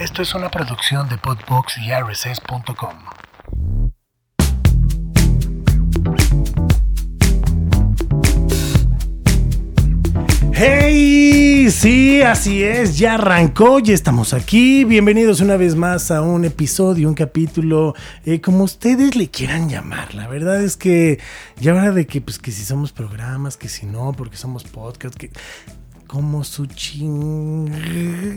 Esto es una producción de Podbox y RSS.com. ¡Hey! Sí, así es, ya arrancó, ya estamos aquí. Bienvenidos una vez más a un episodio, un capítulo, eh, como ustedes le quieran llamar. La verdad es que ya habla de que, pues, que si somos programas, que si no, porque somos podcast, que como su ching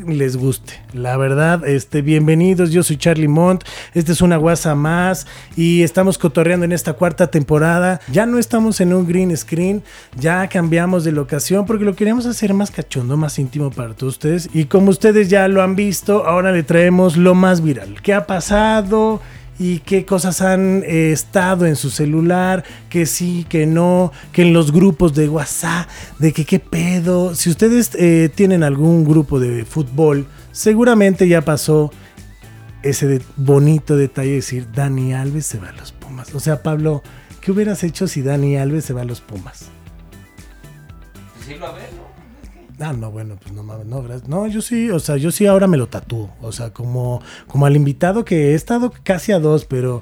les guste. La verdad, este, bienvenidos. Yo soy Charlie Mont. Este es una guasa más y estamos cotorreando en esta cuarta temporada. Ya no estamos en un green screen, ya cambiamos de locación porque lo queríamos hacer más cachondo, más íntimo para todos ustedes. Y como ustedes ya lo han visto, ahora le traemos lo más viral. ¿Qué ha pasado? Y qué cosas han eh, estado en su celular, que sí, que no, que en los grupos de WhatsApp, de que qué pedo. Si ustedes eh, tienen algún grupo de fútbol, seguramente ya pasó ese bonito detalle de decir Dani Alves se va a los Pumas. O sea, Pablo, ¿qué hubieras hecho si Dani Alves se va a los Pumas? Decirlo a ver. Ah, no, bueno, pues no mames, no, gracias. No, yo sí, o sea, yo sí ahora me lo tatúo. O sea, como, como al invitado que he estado casi a dos, pero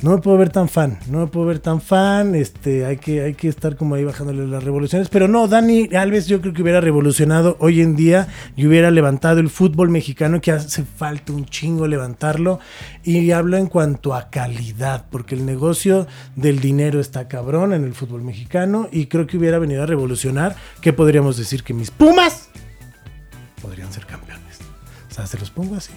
no me puedo ver tan fan. No me puedo ver tan fan. Este, hay que, hay que estar como ahí bajándole las revoluciones. Pero no, Dani Alves yo creo que hubiera revolucionado hoy en día y hubiera levantado el fútbol mexicano, que hace falta un chingo levantarlo. Y hablo en cuanto a calidad, porque el negocio del dinero está cabrón en el fútbol mexicano. Y creo que hubiera venido a revolucionar. que podríamos decir? Que mis Pumas podrían ser campeones. O sea, se los pongo así.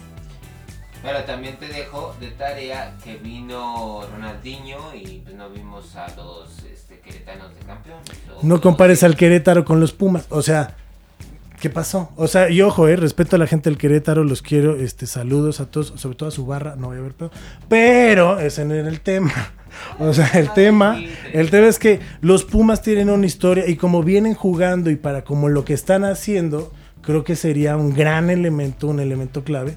Pero también te dejo de tarea que vino Ronaldinho y pues no vimos a los este, queretanos de campeones. No compares al Querétaro con los Pumas. O sea, ¿qué pasó? O sea, y ojo, eh, respeto a la gente del Querétaro, los quiero, este, saludos a todos, sobre todo a su barra, no voy a ver pedo. Pero ese no era el tema. O sea, el tema, el tema es que los Pumas tienen una historia y como vienen jugando y para como lo que están haciendo, creo que sería un gran elemento, un elemento clave.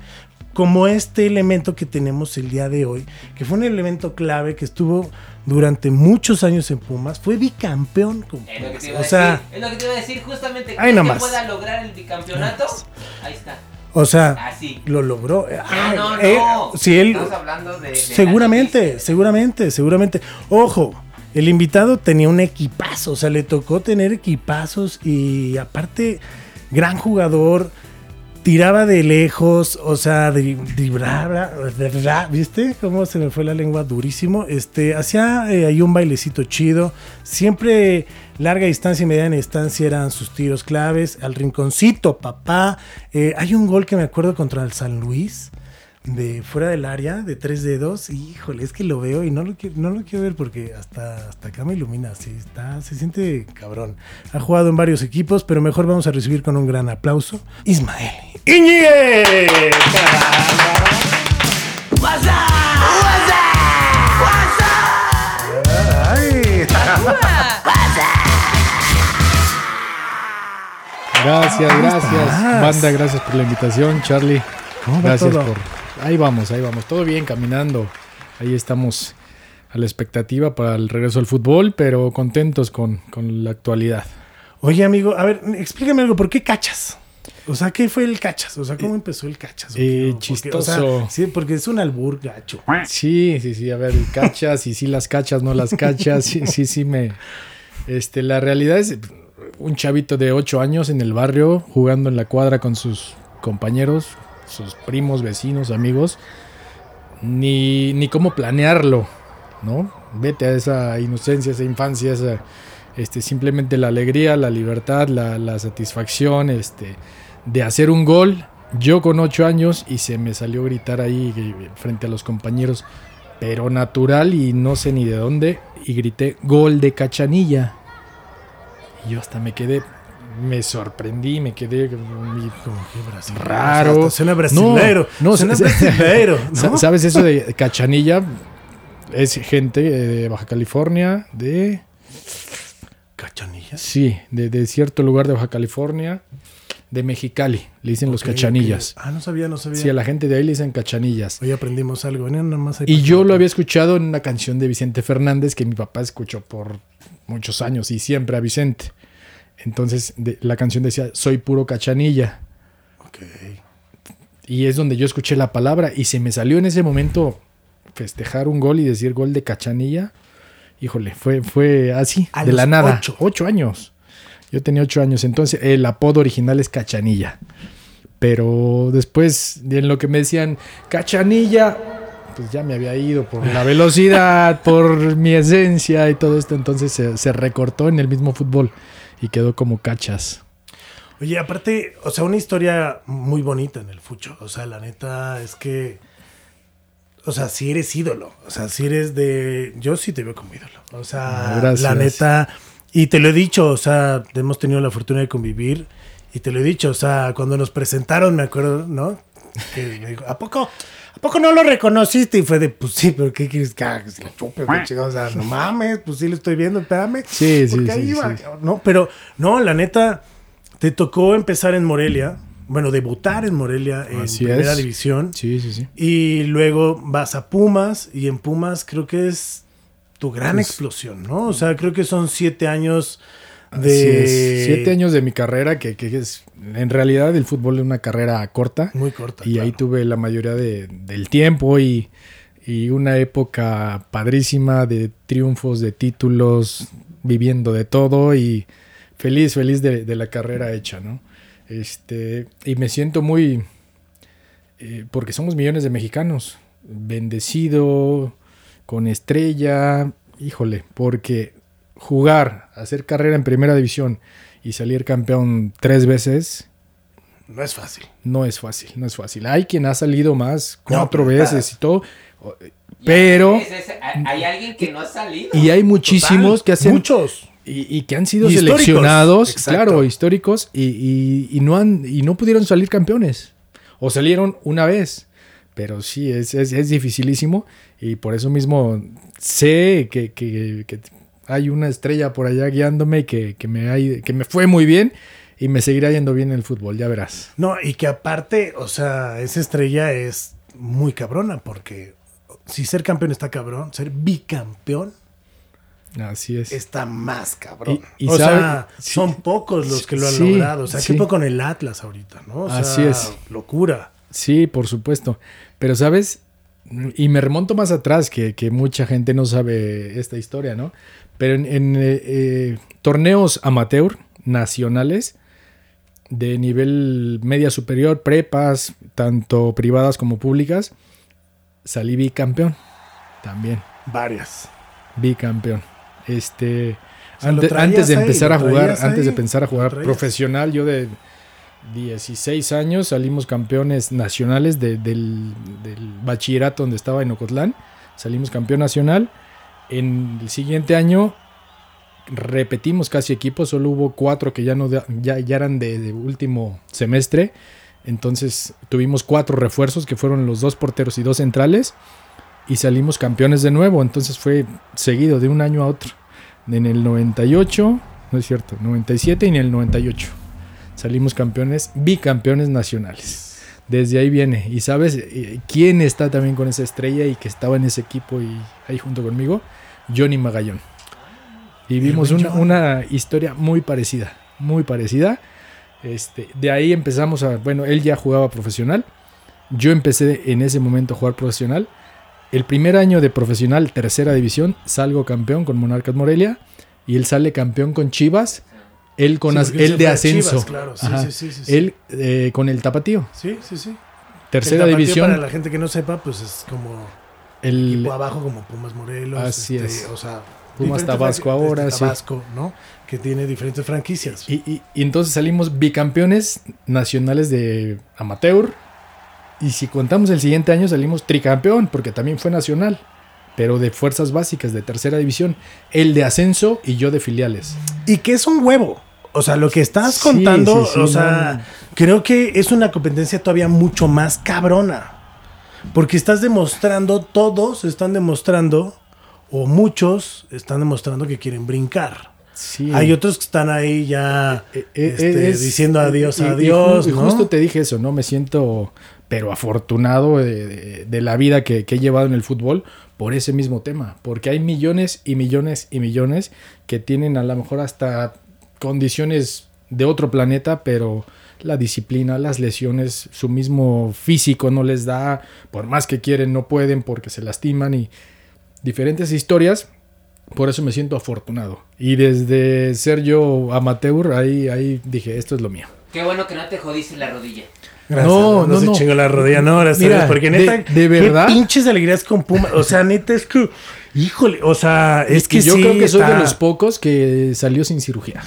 Como este elemento que tenemos el día de hoy, que fue un elemento clave que estuvo durante muchos años en Pumas, fue bicampeón con Es lo que te iba a O sea, decir, es lo que te iba a decir justamente. Ahí ¿Crees que nomás. pueda lograr el bicampeonato? Ahí está. o sea, Así. lo logró. Ah, No, no, eh, no. si él, Estamos hablando de. de seguramente, seguramente, seguramente. Ojo, el invitado tenía un equipazo, o sea, le tocó tener equipazos y aparte, gran jugador, tiraba de lejos, o sea, de, ¿viste? Cómo se me fue la lengua durísimo. Este, hacía eh, ahí un bailecito chido, siempre larga distancia y mediana distancia eran sus tiros claves, al rinconcito, papá. Eh, hay un gol que me acuerdo contra el San Luis de fuera del área, de tres dedos, híjole, es que lo veo y no lo quiero, no lo quiero ver porque hasta, hasta acá me ilumina, sí, está, se siente cabrón. Ha jugado en varios equipos, pero mejor vamos a recibir con un gran aplauso. Ismael Iñiguez. Ay. Gracias, gracias. Banda, gracias por la invitación, Charlie. ¿Cómo Gracias todo? por. Ahí vamos, ahí vamos. Todo bien, caminando. Ahí estamos a la expectativa para el regreso al fútbol, pero contentos con, con la actualidad. Oye, amigo, a ver, explícame algo, ¿por qué cachas? O sea, ¿qué fue el cachas? O sea, ¿cómo empezó el cachas? eh, Porque- o sea, chistoso. sí, porque es un albur gacho. Sí, sí, sí. A ver, cachas y sí las cachas, no las cachas. Sí, sí, sí me. Este, la realidad es un chavito de 8 años en el barrio jugando en la cuadra con sus compañeros, sus primos, vecinos, amigos. Ni, ni cómo planearlo, ¿no? Vete a esa inocencia, esa infancia, esa, este, simplemente la alegría, la libertad, la, la satisfacción, este, de hacer un gol. Yo con 8 años y se me salió gritar ahí eh, frente a los compañeros, pero natural y no sé ni de dónde, y grité gol de cachanilla. Y yo hasta me quedé, me sorprendí, me quedé Como que brasileño. Raro. Suena brasilero. No, no, suena. Sa- ¿no? ¿Sabes eso de cachanilla? Es gente eh, de Baja California, de... Cachanillas. Sí, de, de cierto lugar de Baja California, de Mexicali, le dicen los cachanillas. Ah, no sabía, no sabía. Sí, a la gente de ahí le dicen cachanillas. Hoy aprendimos algo. Venía nada más Y yo lo había escuchado en una canción de Vicente Fernández que mi papá escuchó por muchos años y siempre a Vicente. Entonces de- la canción decía, soy puro cachanilla. Ok. Y es donde yo escuché la palabra y se me salió en ese momento festejar un gol y decir gol de Cachanilla. Híjole, fue, fue así, A de la nada. ocho. Ocho años. Yo tenía ocho años, entonces el apodo original es Cachanilla. Pero después, en lo que me decían, Cachanilla, pues ya me había ido por la velocidad, por mi esencia y todo esto. Entonces se, se recortó en el mismo fútbol y quedó como cachas. Oye, aparte, o sea, una historia muy bonita en el fucho. O sea, la neta es que. O sea, si eres ídolo. O sea, si eres de. Yo sí te veo como ídolo. O sea, gracias. la neta. Y te lo he dicho, o sea, hemos tenido la fortuna de convivir. Y te lo he dicho, o sea, cuando nos presentaron, me acuerdo, ¿no? Que me dijo, ¿a poco? ¿A poco no lo reconociste? Y fue de, pues sí, pero ¿qué quieres que haga? Chupe. O sea, no mames, pues sí lo estoy viendo, espérame. Sí, sí, Porque sí, ahí iba, sí. No, pero, no, la neta, te tocó empezar en Morelia. Bueno, debutar en Morelia en Así primera es. división. Sí, sí, sí. Y luego vas a Pumas. Y en Pumas creo que es tu gran Pues- explosión, ¿no? O sea, creo que son siete años de. Siete años de mi carrera, que, que es en realidad el fútbol es una carrera corta. Muy corta. Y ahí tuve la mayoría de- del tiempo y, y una época padrísima de triunfos, de títulos, viviendo de todo y feliz, feliz de, de la carrera hecha, ¿no? Este, y me siento muy, eh, porque somos millones de mexicanos, bendecido, con estrella, híjole, porque jugar, hacer carrera en primera división y salir campeón tres veces, No es fácil. no es fácil, no es fácil. Hay quien ha salido más cuatro veces y todo, pero hay alguien que no ha salido. y hay muchísimos Total, que hacen Muchos. y, y que han sido seleccionados, exacto. claro, históricos y, y- y no han y no pudieron salir campeones o salieron una vez. Pero sí, es, es, es dificilísimo y por eso mismo sé que, que- que hay una estrella por allá guiándome que, que me, hay- que me fue muy bien y me seguirá yendo bien en el fútbol, ya verás. No, y que aparte, o sea, esa estrella es muy cabrona porque si ser campeón está cabrón, ser bicampeón Así es. está más cabrón. Y- y o sabe- sea, sí. son pocos los que lo han Sí, logrado. O sea, sí. ¿qué poco con el Atlas ahorita, no? O sea, Así es. Locura. Sí, por supuesto. Pero, ¿sabes? Y me remonto más atrás, que, que mucha gente no sabe esta historia, ¿no? Pero en, en, eh, eh, torneos amateur nacionales de nivel media superior, prepas, tanto privadas como públicas, salí bicampeón. También, Varias. bicampeón. Este, O sea, antes de empezar a jugar, antes de pensar a jugar profesional, yo de 16 años salimos campeones nacionales de- del, bachillerato donde estaba en Ocotlán. Salimos campeón nacional. En el siguiente año repetimos casi equipos, solo hubo cuatro que ya, no ya, ya eran de, de último semestre. Entonces tuvimos cuatro refuerzos que fueron los dos porteros y dos centrales y salimos campeones de nuevo. Entonces fue seguido de un año a otro. En el 98, no es cierto, 97 y en el 98 salimos campeones, bicampeones nacionales. Desde ahí viene. ¿Y sabes eh, quién está también con esa estrella y que estaba en ese equipo y ahí junto conmigo? Johnny Magallón. Y vimos una, una historia muy parecida, muy parecida. Este, de ahí empezamos a, bueno, él ya jugaba profesional. Yo empecé en ese momento a jugar profesional. El primer año de profesional, tercera división, salgo campeón con Monarcas Morelia y él sale campeón con Chivas. Él con Sí, él de ascenso. Chivas, claro. Sí, Ajá. sí, sí, sí, sí. Él eh, con el tapatío. Sí, sí, sí. Tercera El tapatío, división. Para la gente que no sepa, pues es como El, equipo abajo, como Pumas Morelos. Así este, es. O sea, Pumas Tabasco ahora, este, sí. Tabasco, ¿no? Que tiene diferentes franquicias. y, y- y entonces salimos bicampeones nacionales de amateur. Y si contamos el siguiente año, salimos tricampeón, porque también fue nacional. Pero de fuerzas básicas, de tercera división. Él de ascenso y yo de filiales. Y que es un huevo. O sea, lo que estás Sí, contando, sí, sí, o sea, no. creo que es una competencia todavía mucho más cabrona. Porque estás demostrando, todos están demostrando, o muchos están demostrando que quieren brincar. Sí. Hay otros que están ahí ya Eh, eh, este, es- diciendo adiós, y- adiós, y ¿no? justo te dije eso, ¿no? Me siento, pero afortunado de, la vida que, que he llevado en el fútbol por ese mismo tema. Porque hay millones y millones y millones que tienen a lo mejor hasta condiciones de otro planeta, pero la disciplina, las lesiones, su mismo físico no les da, por más que quieren no pueden porque se lastiman y diferentes historias. Por eso me siento afortunado. Y desde ser yo amateur, ahí, ahí dije, esto es lo mío. Qué bueno que no te jodiste la rodilla. Gracias, No, no, no, se no. chingó la rodilla, no, ahora Mira, porque de- neta, de verdad. qué pinches alegrías con Puma, o sea, neta es que, híjole, o sea, es Y que yo sí creo que soy de está- los pocos que salió sin cirugía.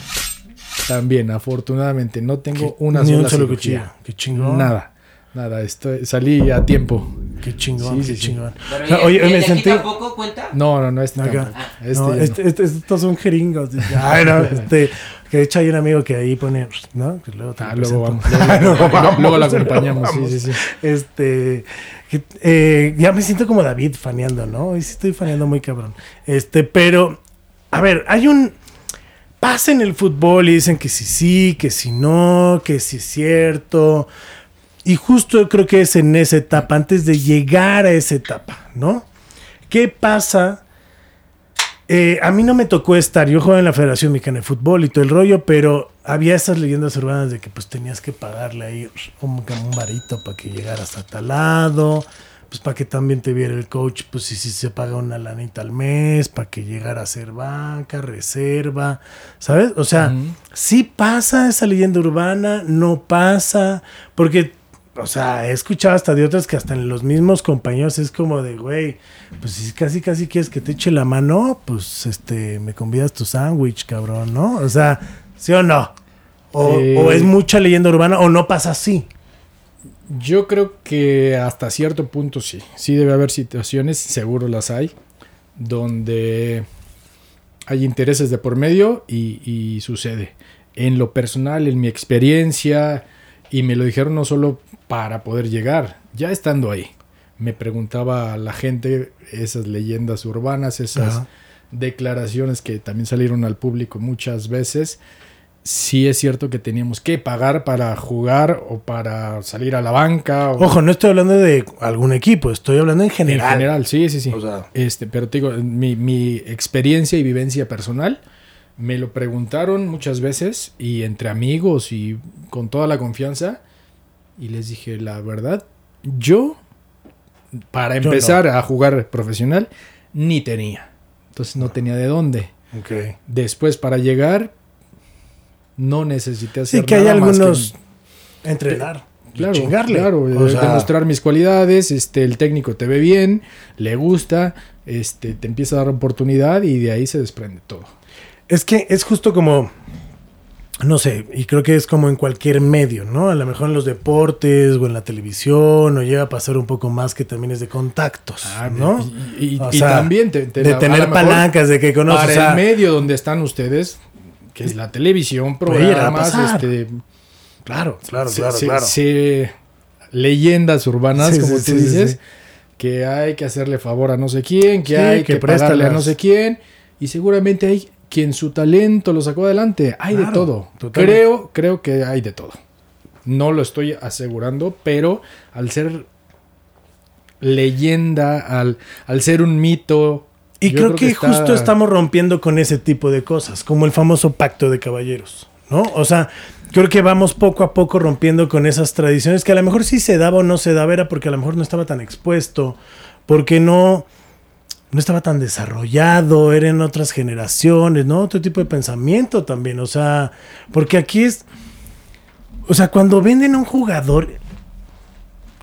También, afortunadamente, no tengo una ni sola un solo cirugía. cuchillo, qué chingón, Nada, nada, estoy, salí a tiempo. qué chingón, Sí, qué sí, sí. chingón. Pero O sea, ¿y- oye, y me de aquí sentí, tampoco cuenta? No, no, no, este. Este no, este- no. este- estos son jeringos. dice, Ay, no, este, que de hecho hay un amigo que ahí pone, ¿no? Que luego Ah, lo luego vamos. Luego, vamos, luego acompañamos. Sí, sí, sí. Este, eh, ya me siento como David faneando, ¿no? Y sí estoy faneando muy cabrón. Este, pero, a ver, hay un pasa en el fútbol y dicen que sí, sí, que sí, no, que sí es cierto. Y justo creo que es en esa etapa, antes de llegar a esa etapa, ¿no? ¿Qué pasa? Eh, a mí no me tocó estar, yo jugaba en la Federación Mexicana de Fútbol y todo el rollo, pero había esas leyendas urbanas de que pues tenías que pagarle ahí como que un varito para que llegaras a tal lado, pues para que también te viera el coach, pues si, si se paga una lanita al mes, para que llegara a ser banca, reserva, ¿sabes? O sea, sí pasa esa leyenda urbana, no pasa, porque, o sea, he escuchado hasta de otras que hasta en los mismos compañeros es como de, güey, pues si casi casi quieres que te eche la mano, pues este, me convidas tu sándwich, cabrón, ¿no? O sea, ¿sí o no? O, Eh. o es mucha leyenda urbana o no pasa así. Yo creo que hasta cierto punto sí. Sí debe haber situaciones, seguro las hay, donde hay intereses de por medio y, y sucede. En lo personal, en mi experiencia, y me lo dijeron no solo para poder llegar, ya estando ahí. Me preguntaba a la gente esas leyendas urbanas, esas Ajá. declaraciones que también salieron al público muchas veces. Sí es cierto que teníamos que pagar para jugar o para salir a la banca. O Ojo, no estoy hablando de algún equipo, estoy hablando en en general. general, sí, sí, sí. O sea, Este, pero te digo, mi, mi experiencia y vivencia personal me lo preguntaron muchas veces y entre amigos y con toda la confianza y les dije, la verdad, yo para Yo empezar a jugar profesional ni tenía. Entonces no tenía de dónde. Después para llegar no necesité hacer Sí, que hay nada más algunos entrenar. y Claro, chingarle. claro, O eh, sea, demostrar mis cualidades, este, el técnico te ve bien, le gusta, este, te empieza a dar oportunidad y de ahí se desprende todo. Es que es justo como, no sé, y creo que es como en cualquier medio, ¿no? A lo mejor en los deportes o en la televisión, o llega a pasar un poco más que también es de contactos, ¿no? Ah, Y, y- O y sea, también te- te- de tener palancas, de que conoces para o sea, el medio donde están ustedes, que es la televisión, programas, este, Claro, claro, se- claro, se- claro. se- leyendas urbanas, Sí, como sí, tú sí, dices, que hay que hacerle favor a no sé quién, que hay que que, pagarle a no sé quién, y seguramente hay quien su talento lo sacó adelante. Hay Claro, de todo. totalmente. Creo, creo que hay de todo. No lo estoy asegurando, pero al ser leyenda, al, al ser un mito. Y creo, que, está- justo estamos rompiendo con ese tipo de cosas, como el famoso pacto de caballeros, ¿no? O sea, creo que vamos poco a poco rompiendo con esas tradiciones que a lo mejor sí se daba o no se daba, era porque a lo mejor no estaba tan expuesto, porque no, no estaba tan desarrollado, eran otras generaciones, ¿no? Otro tipo de pensamiento también, o sea, porque aquí es, o sea, cuando venden a un jugador,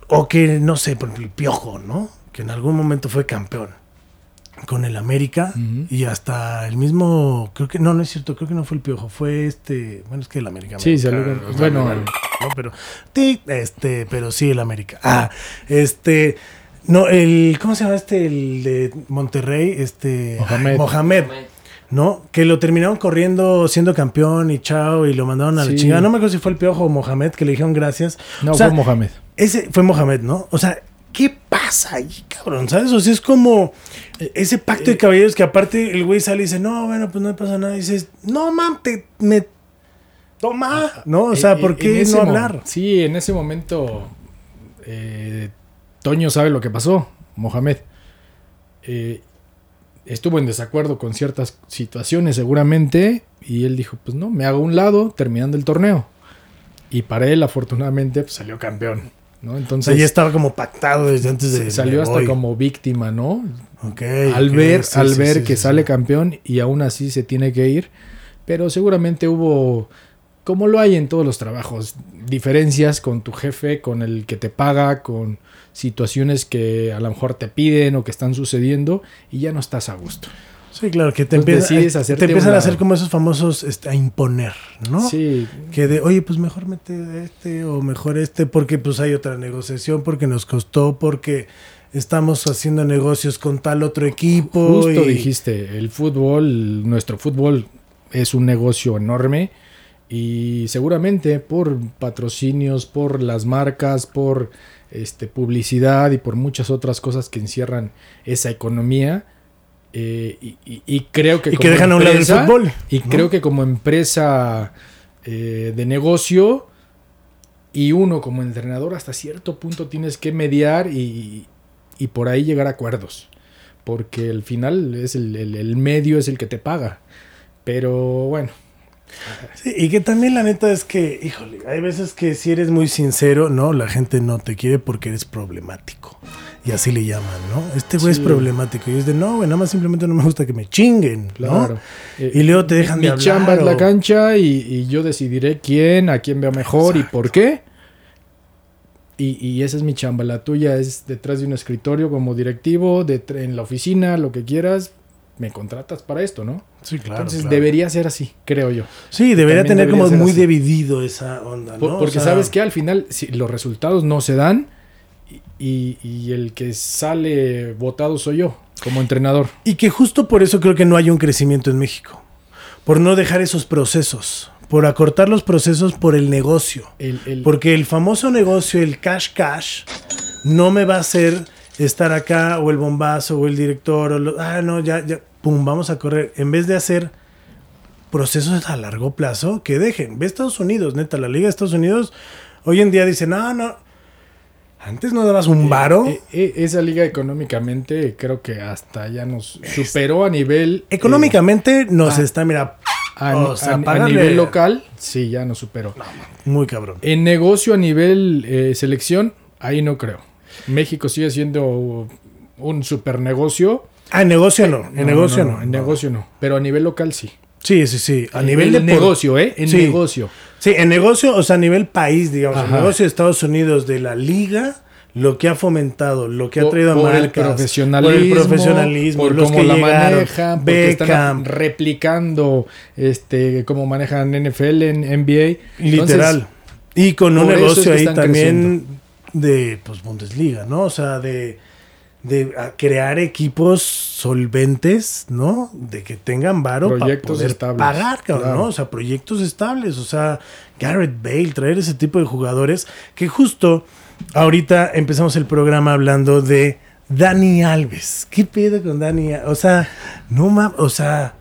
o que, no sé, por ejemplo, el Piojo, ¿no? Que en algún momento fue campeón con el América y hasta el mismo, creo que, no, no es cierto, creo que no fue el Piojo, fue este, bueno, es que el América. Sí, sea, bueno. me- no, pero, sí, este, pero sí, el América. Ah, este, no, el, ¿cómo se llama este, el de Monterrey? Este, Mohamed. Mohamed. ¿no? Que lo terminaron corriendo siendo campeón y chao, y lo mandaron a la Sí. chingada. No me acuerdo si fue el Piojo o Mohamed que le dijeron gracias. No, O sea, fue Mohamed. Ese fue Mohamed, ¿no? O sea, ¿qué pasa ahí, cabrón? ¿Sabes? O sea, es como ese pacto Eh, de caballeros que aparte el güey sale y dice, no, bueno, pues no pasa nada. Y dices, no, man, te, me... Toma, ¿no? O sea, En- ¿por qué no hablar? Sí, en ese momento eh, Toño sabe lo que pasó, Mohamed. Eh, estuvo en desacuerdo con ciertas situaciones seguramente y él dijo, pues no, me hago un lado terminando el torneo. Y para él, afortunadamente, pues, salió campeón. ¿no? O Entonces, sea, ya estaba como pactado desde antes de. salió hasta voy. como víctima, ¿no? Ok, al ver, sí, al sí, ver sí, que sale campeón y aún así se tiene que ir. Pero seguramente hubo, como lo hay en todos los trabajos, diferencias con tu jefe, con el que te paga, con situaciones que a lo mejor te piden o que están sucediendo y ya no estás a gusto. Sí, claro, que te, Entonces empieza- decides te empiezan a hacer como esos famosos este, a imponer, ¿no? Sí, Que de, oye, pues mejor mete este o mejor este porque pues hay otra negociación, porque nos costó, porque estamos haciendo negocios con tal otro equipo. justo y- dijiste, el fútbol, nuestro fútbol es un negocio enorme y seguramente por patrocinios, por las marcas, por este, publicidad y por muchas otras cosas que encierran esa economía. eh, y, y- y creo que Y que como dejan a un lado el empresa- fútbol. Y ¿no? creo que como empresa eh, de negocio y uno como entrenador hasta cierto punto tienes que mediar y, y por ahí llegar a acuerdos. Porque al final es el, el- el medio es el que te paga. Pero bueno, Sí, y que también la neta es que, híjole, hay veces que si eres muy sincero, no, la gente no te quiere porque eres problemático. Y así le llaman, ¿no? Este güey Sí. es problemático. Y es de, no, güey, nada más simplemente no me gusta que me chinguen, claro. ¿no? Eh, Y luego te dejan mi de hablar. chamba es la cancha y, y yo decidiré quién, a quién veo mejor Exacto. y por qué. Y, y esa es mi chamba. La tuya es detrás de un escritorio como directivo, de, en la oficina, lo que quieras. Me contratas para esto, ¿no? Sí, claro. Entonces claro. debería ser así, creo yo. Sí, debería también tener debería como muy así. dividido esa onda, Por- ¿no? O porque sea, sabes que al final, si los resultados no se dan y, y el que sale votado soy yo, como entrenador. Y que justo por eso creo que no hay un crecimiento en México. Por no dejar esos procesos. Por acortar los procesos por el negocio. El, el- Porque el famoso negocio, el cash cash, no me va a hacer estar acá o el bombazo o el director o lo- ah no ya ya pum vamos a correr en vez de hacer procesos a largo plazo que dejen ve Estados Unidos neta la liga de Estados Unidos hoy en día dice no no antes no dabas un varo eh, eh, esa liga económicamente creo que hasta ya nos superó a nivel... eh, económicamente nos ah. está mira a, o sea, a- a pagarle- nivel local, sí, ya nos superó. muy cabrón En negocio a nivel selección, ahí no creo. México sigue siendo un super negocio. ah en negocio no en negocio no, En no. negocio no. Pero a nivel local sí. sí sí sí a nivel de de por- negocio, ¿eh? En Sí. negocio. Sí, en negocio, o sea, a nivel país, digamos, el Ajá. negocio de Estados Unidos de la liga, lo que ha fomentado, lo que ha Por- traído a por el marcas, profesionalismo, por el profesionalismo, por los cómo que la llegaron, manejan, porque están Beckham, replicando este cómo manejan NFL en NBA. literal. Y con un es negocio que ahí también de pues Bundesliga, ¿no? O sea, de, de crear equipos solventes, ¿no? De que tengan varo para poder estables, pagar, cabrón, claro. ¿no? O sea, proyectos estables, o sea, Garrett Bale, traer ese tipo de jugadores que justo ahorita empezamos el programa hablando de Dani Alves. ¿Qué pedo con Dani? O sea, no mames, o sea,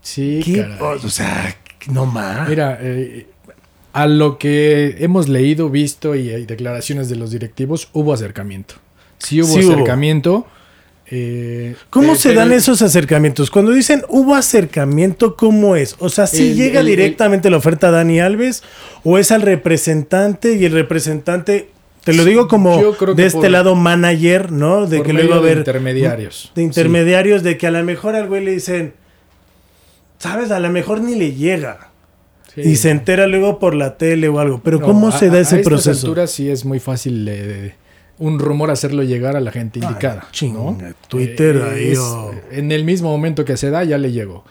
sí. O, o sea, no mames. Mira, eh, a lo que hemos leído, visto y hay declaraciones de los directivos, hubo acercamiento. Sí hubo Sí hubo. acercamiento. eh, ¿Cómo eh, se dan el- esos acercamientos? Cuando dicen hubo acercamiento, ¿cómo es? O sea, si El- llega el- directamente la oferta a Dani Alves o es al representante y el representante, te lo digo como de este por- lado manager, ¿no? De que luego a intermediarios. de intermediarios, de que a lo mejor al güey le dicen, sabes, a lo mejor ni le llega. Sí. Y se entera luego por la tele o algo. Pero No, ¿cómo a- se da a- ese a estas proceso? alturas sí es muy fácil de- un rumor hacerlo llegar a la gente Ah, indicada. chinga, ¿no? Twitter Eh, ahí es- o- En el mismo momento que se da ya le llegó.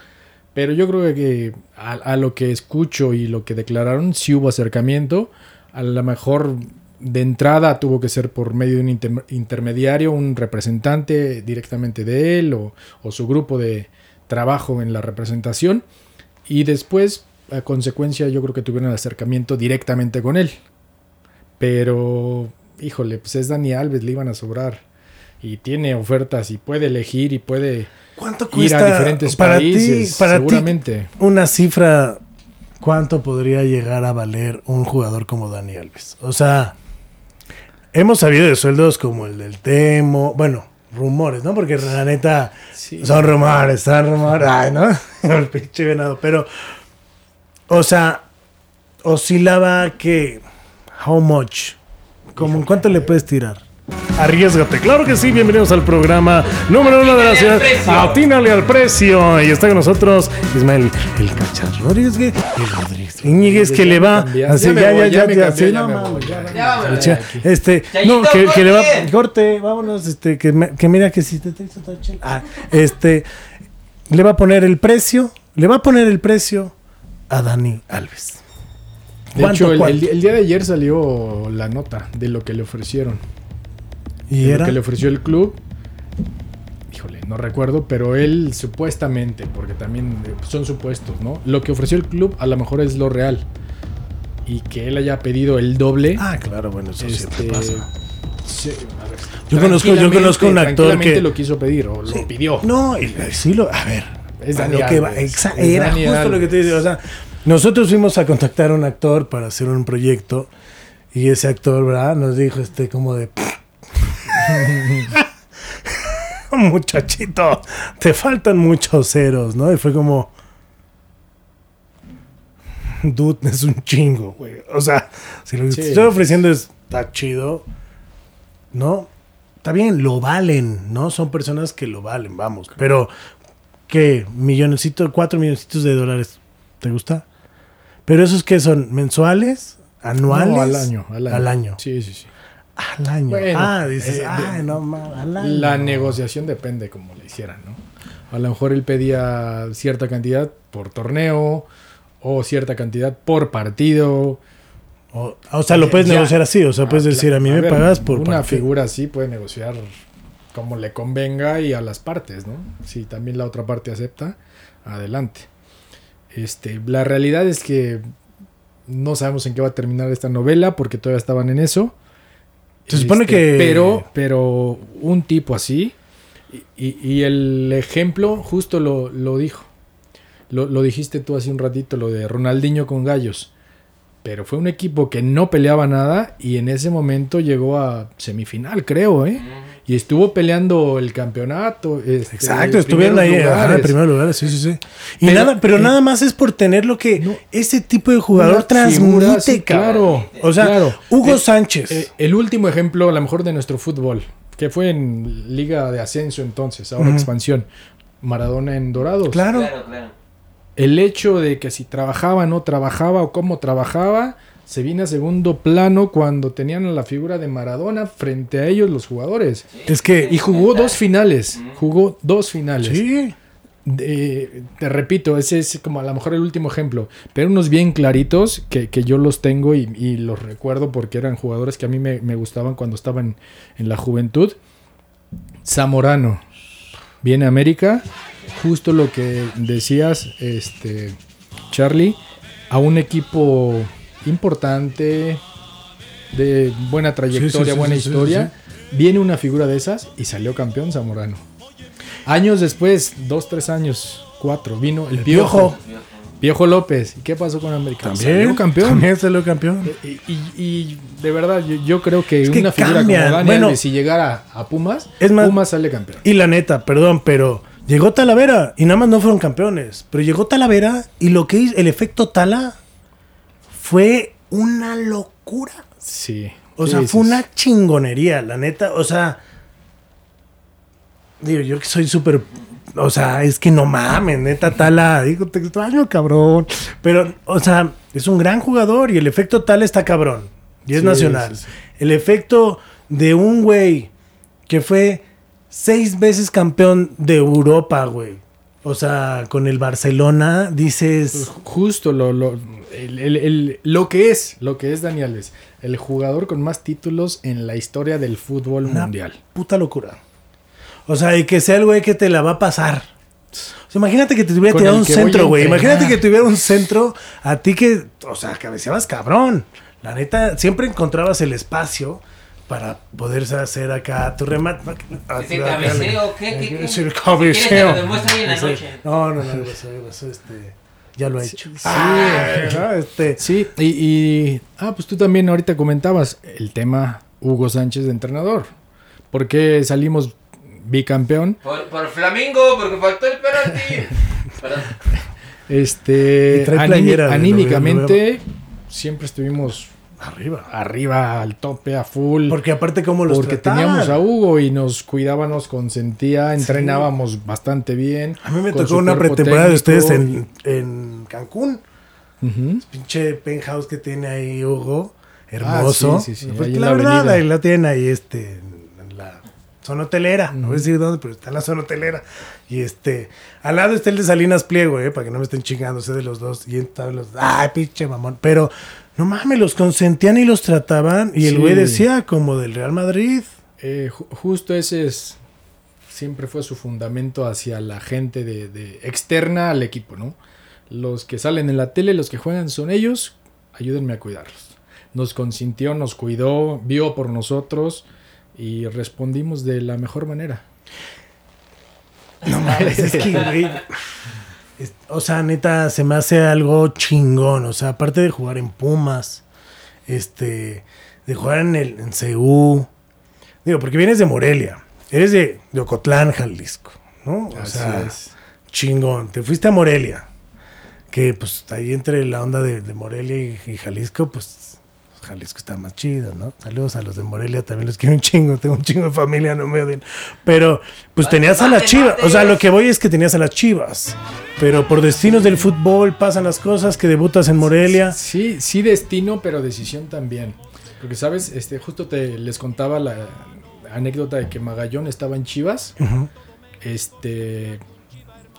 Pero yo creo que a, a lo que escucho y lo que declararon, sí hubo acercamiento. A lo mejor de entrada tuvo que ser por medio de un inter- intermediario, un representante directamente de él o, o su grupo de trabajo en la representación. Y después, a consecuencia, yo creo que tuvieron acercamiento directamente con él. Pero, híjole, pues es Dani Alves, le iban a sobrar. Y tiene ofertas y puede elegir y puede ¿Cuánto ir a diferentes para países. ti? Para ti, seguramente. una cifra, ¿cuánto podría llegar a valer un jugador como Dani Alves? O sea, hemos sabido de sueldos como el del Temo, bueno, rumores, ¿no? Porque la neta Sí. son rumores, son rumores, ay, ¿no? el pinche venado, pero, o sea, oscilaba que. How much? ¿Cómo, ¿Cuánto le puedes tirar? Arriesgate, claro que sí, bienvenidos al programa número uno de la ciudad. Atínale al precio. Y está con nosotros Ismael, el cachar Rodríguez, que- el Rodríguez. Íñiguez que le va. Así, ya ya, ya, ya sí, no Este, no, que, que le va, corte. vámonos, este, que, me- que mira que si te. Ah, este, le va a poner el precio, le va a poner el precio a Dani Alves. De ¿Cuánto, hecho, el, cuánto? el- el día de ayer salió la nota de lo que le ofrecieron. Y de era, Lo que le ofreció el club. Híjole, no recuerdo, pero él supuestamente, porque también eh, son supuestos, ¿no? Lo que ofreció el club a lo mejor es lo real. Y que él haya pedido el doble. ah, claro, bueno, eso este, pasa. se- a ver, Yo conozco- yo conozco un actor que- lo quiso pedir o lo pidió. No, y sí lo, a ver, Es a Dani lo que va, Alves, exa- es era justo lo que te dice, o sea, nosotros fuimos a contactar a un actor para hacer un proyecto y ese actor, ¿verdad? Nos dijo este como de muchachito, te faltan muchos ceros, ¿no? Y fue como dude, es un chingo, güey. O sea, si lo que Sí. te estoy ofreciendo es está chido, ¿no? Está bien, lo valen, ¿no? Son personas que lo valen, vamos. Pero, ¿qué? Milloncito, cuatro milloncitos de dólares. ¿Te gusta? Pero esos que son mensuales, anuales. No, al año, al año. Al año. Sí, sí, sí. Al año. Bueno, ah, dices, eh, de- ay, no mames, al año. La negociación depende como le hicieran, ¿no? A lo mejor él pedía cierta cantidad por torneo o cierta cantidad por partido. O, o sea, lo puedes Ya. negociar así. O sea, puedes Ah, decir, a mí me ver, pagas por Una partido. figura así puede negociar como le convenga y a las partes, ¿no? Si también la otra parte acepta, adelante. Este, la realidad es que no sabemos en qué va a terminar esta novela porque todavía estaban en eso. Se supone Este, que- Pero, pero un tipo así, y, y- y el ejemplo justo lo, lo dijo. Lo, lo dijiste tú hace un ratito, lo de Ronaldinho con Gallos. Pero fue un equipo que no peleaba nada y en ese momento llegó a semifinal, creo, ¿eh? Y estuvo peleando el campeonato. este, Exacto, estuvieron ahí en primer lugar, sí, sí, sí. Y Pero, nada, pero eh, nada más es por tener lo que no. ese tipo de jugador transmite, sí, claro, O sea, claro. Hugo Eh, Sánchez. Eh, el último ejemplo, a lo mejor de nuestro fútbol, que fue en Liga de Ascenso entonces, ahora expansión. Maradona en Dorados. claro. Claro, claro. El hecho de que si trabajaba, no trabajaba o cómo trabajaba, se viene a segundo plano cuando tenían a la figura de Maradona frente a ellos los jugadores. Es que. Y jugó dos finales. Jugó dos finales. Sí. De- te repito, ese es como a lo mejor el último ejemplo, pero unos bien claritos que, que yo los tengo y, y los recuerdo porque eran jugadores que a mí me, me gustaban cuando estaban en la juventud. Zamorano viene a América, justo lo que decías, este Charlie, a un equipo importante, de buena trayectoria, Sí, sí, sí, buena historia. Viene una figura de esas y salió campeón Zamorano. Años después, dos, tres años, cuatro, vino el, El Piojo. Piojo. Piojo López. ¿Y qué pasó con América? También. Salió campeón. También salió campeón. Y, y- y de verdad, yo, yo creo que, Es que una figura cambian. como Dani Bueno, Alves, si llegara a Pumas, es más- Pumas sale campeón. Y la neta, perdón, pero llegó Talavera y nada más no fueron campeones. Pero llegó Talavera y lo que hizo, el efecto Tala fue una locura. Sí. O sea, sí, fue sí. una chingonería, la neta. O sea, digo, yo que soy súper. O sea, es que no mames, neta, Tala. Digo, te extraño, cabrón. Pero, o sea, es un gran jugador y el efecto Tala está cabrón. Y es Sí, nacional. El efecto de un güey que fue seis veces campeón de Europa, güey. O sea, con el Barcelona, dices. Justo lo, lo, el- el- el- lo que es, lo que es Dani Alves, el jugador con más títulos en la historia del fútbol Una mundial. puta locura. O sea, y que sea el güey que te la va a pasar. O sea, imagínate que te tuviera Con tirado un centro, güey. Imagínate que tuviera un centro a ti que, o sea, cabeceabas cabrón. La neta, siempre encontrabas el espacio para poder hacer acá tu remate. ¿Ese cabeceo qué? ¿Qué, qué? Es el Si cabeceo. hoy en la noche. No, no, no, eso, eso, este, ya lo ha hecho. sí. Ah, este, Sí, y, y- ah, pues tú también ahorita comentabas el tema Hugo Sánchez de entrenador. ¿Por qué salimos bicampeón? Por, por Flamingo, porque faltó el penalti. Este, anímicamente siempre estuvimos Arriba. arriba, al tope, a full. Porque aparte como los porque trataban. teníamos a Hugo y nos cuidaba, nos consentía, entrenábamos bastante bien. A mí me tocó una pretemporada de ustedes en, en Cancún. Pinche penthouse que tiene ahí Hugo. Hermoso. Ah, sí, sí, sí, en la, la verdad, ahí la tienen ahí este, en la zona hotelera. No voy a decir dónde, pero está en la zona hotelera. Y este, al lado está el de Salinas Pliego, eh, para que no me estén chingando, sé de los dos. Y estaban los, ay, pinche mamón. Pero, no mames, los consentían y los trataban. Y el güey decía, como del Real Madrid. Eh, ju- justo ese es siempre fue su fundamento hacia la gente de, de externa al equipo, ¿no? Los que salen en la tele, los que juegan son ellos, ayúdenme a cuidarlos. Nos consintió, nos cuidó, vio por nosotros y respondimos de la mejor manera. No mames, es que, O sea, neta, se me hace algo chingón. O sea, aparte de jugar en Pumas, este, de jugar en el en CU. Digo, porque vienes de Morelia. Eres de, de Ocotlán, Jalisco, ¿no? O Así sea, es. chingón. Te fuiste a Morelia. Que pues ahí entre la onda de, de Morelia y, y Jalisco, pues Jalisco está más chido, ¿no? Saludos a los de Morelia, también los quiero un chingo, tengo un chingo de familia, no me odien. Pero pues tenías a las chivas, o sea, lo que voy es que tenías a las chivas. Pero por destinos del fútbol pasan las cosas, que debutas en Morelia. Sí, sí destino, pero decisión también. Porque, ¿sabes? Este, justo te les contaba la anécdota de que Magallón estaba en Chivas. Este.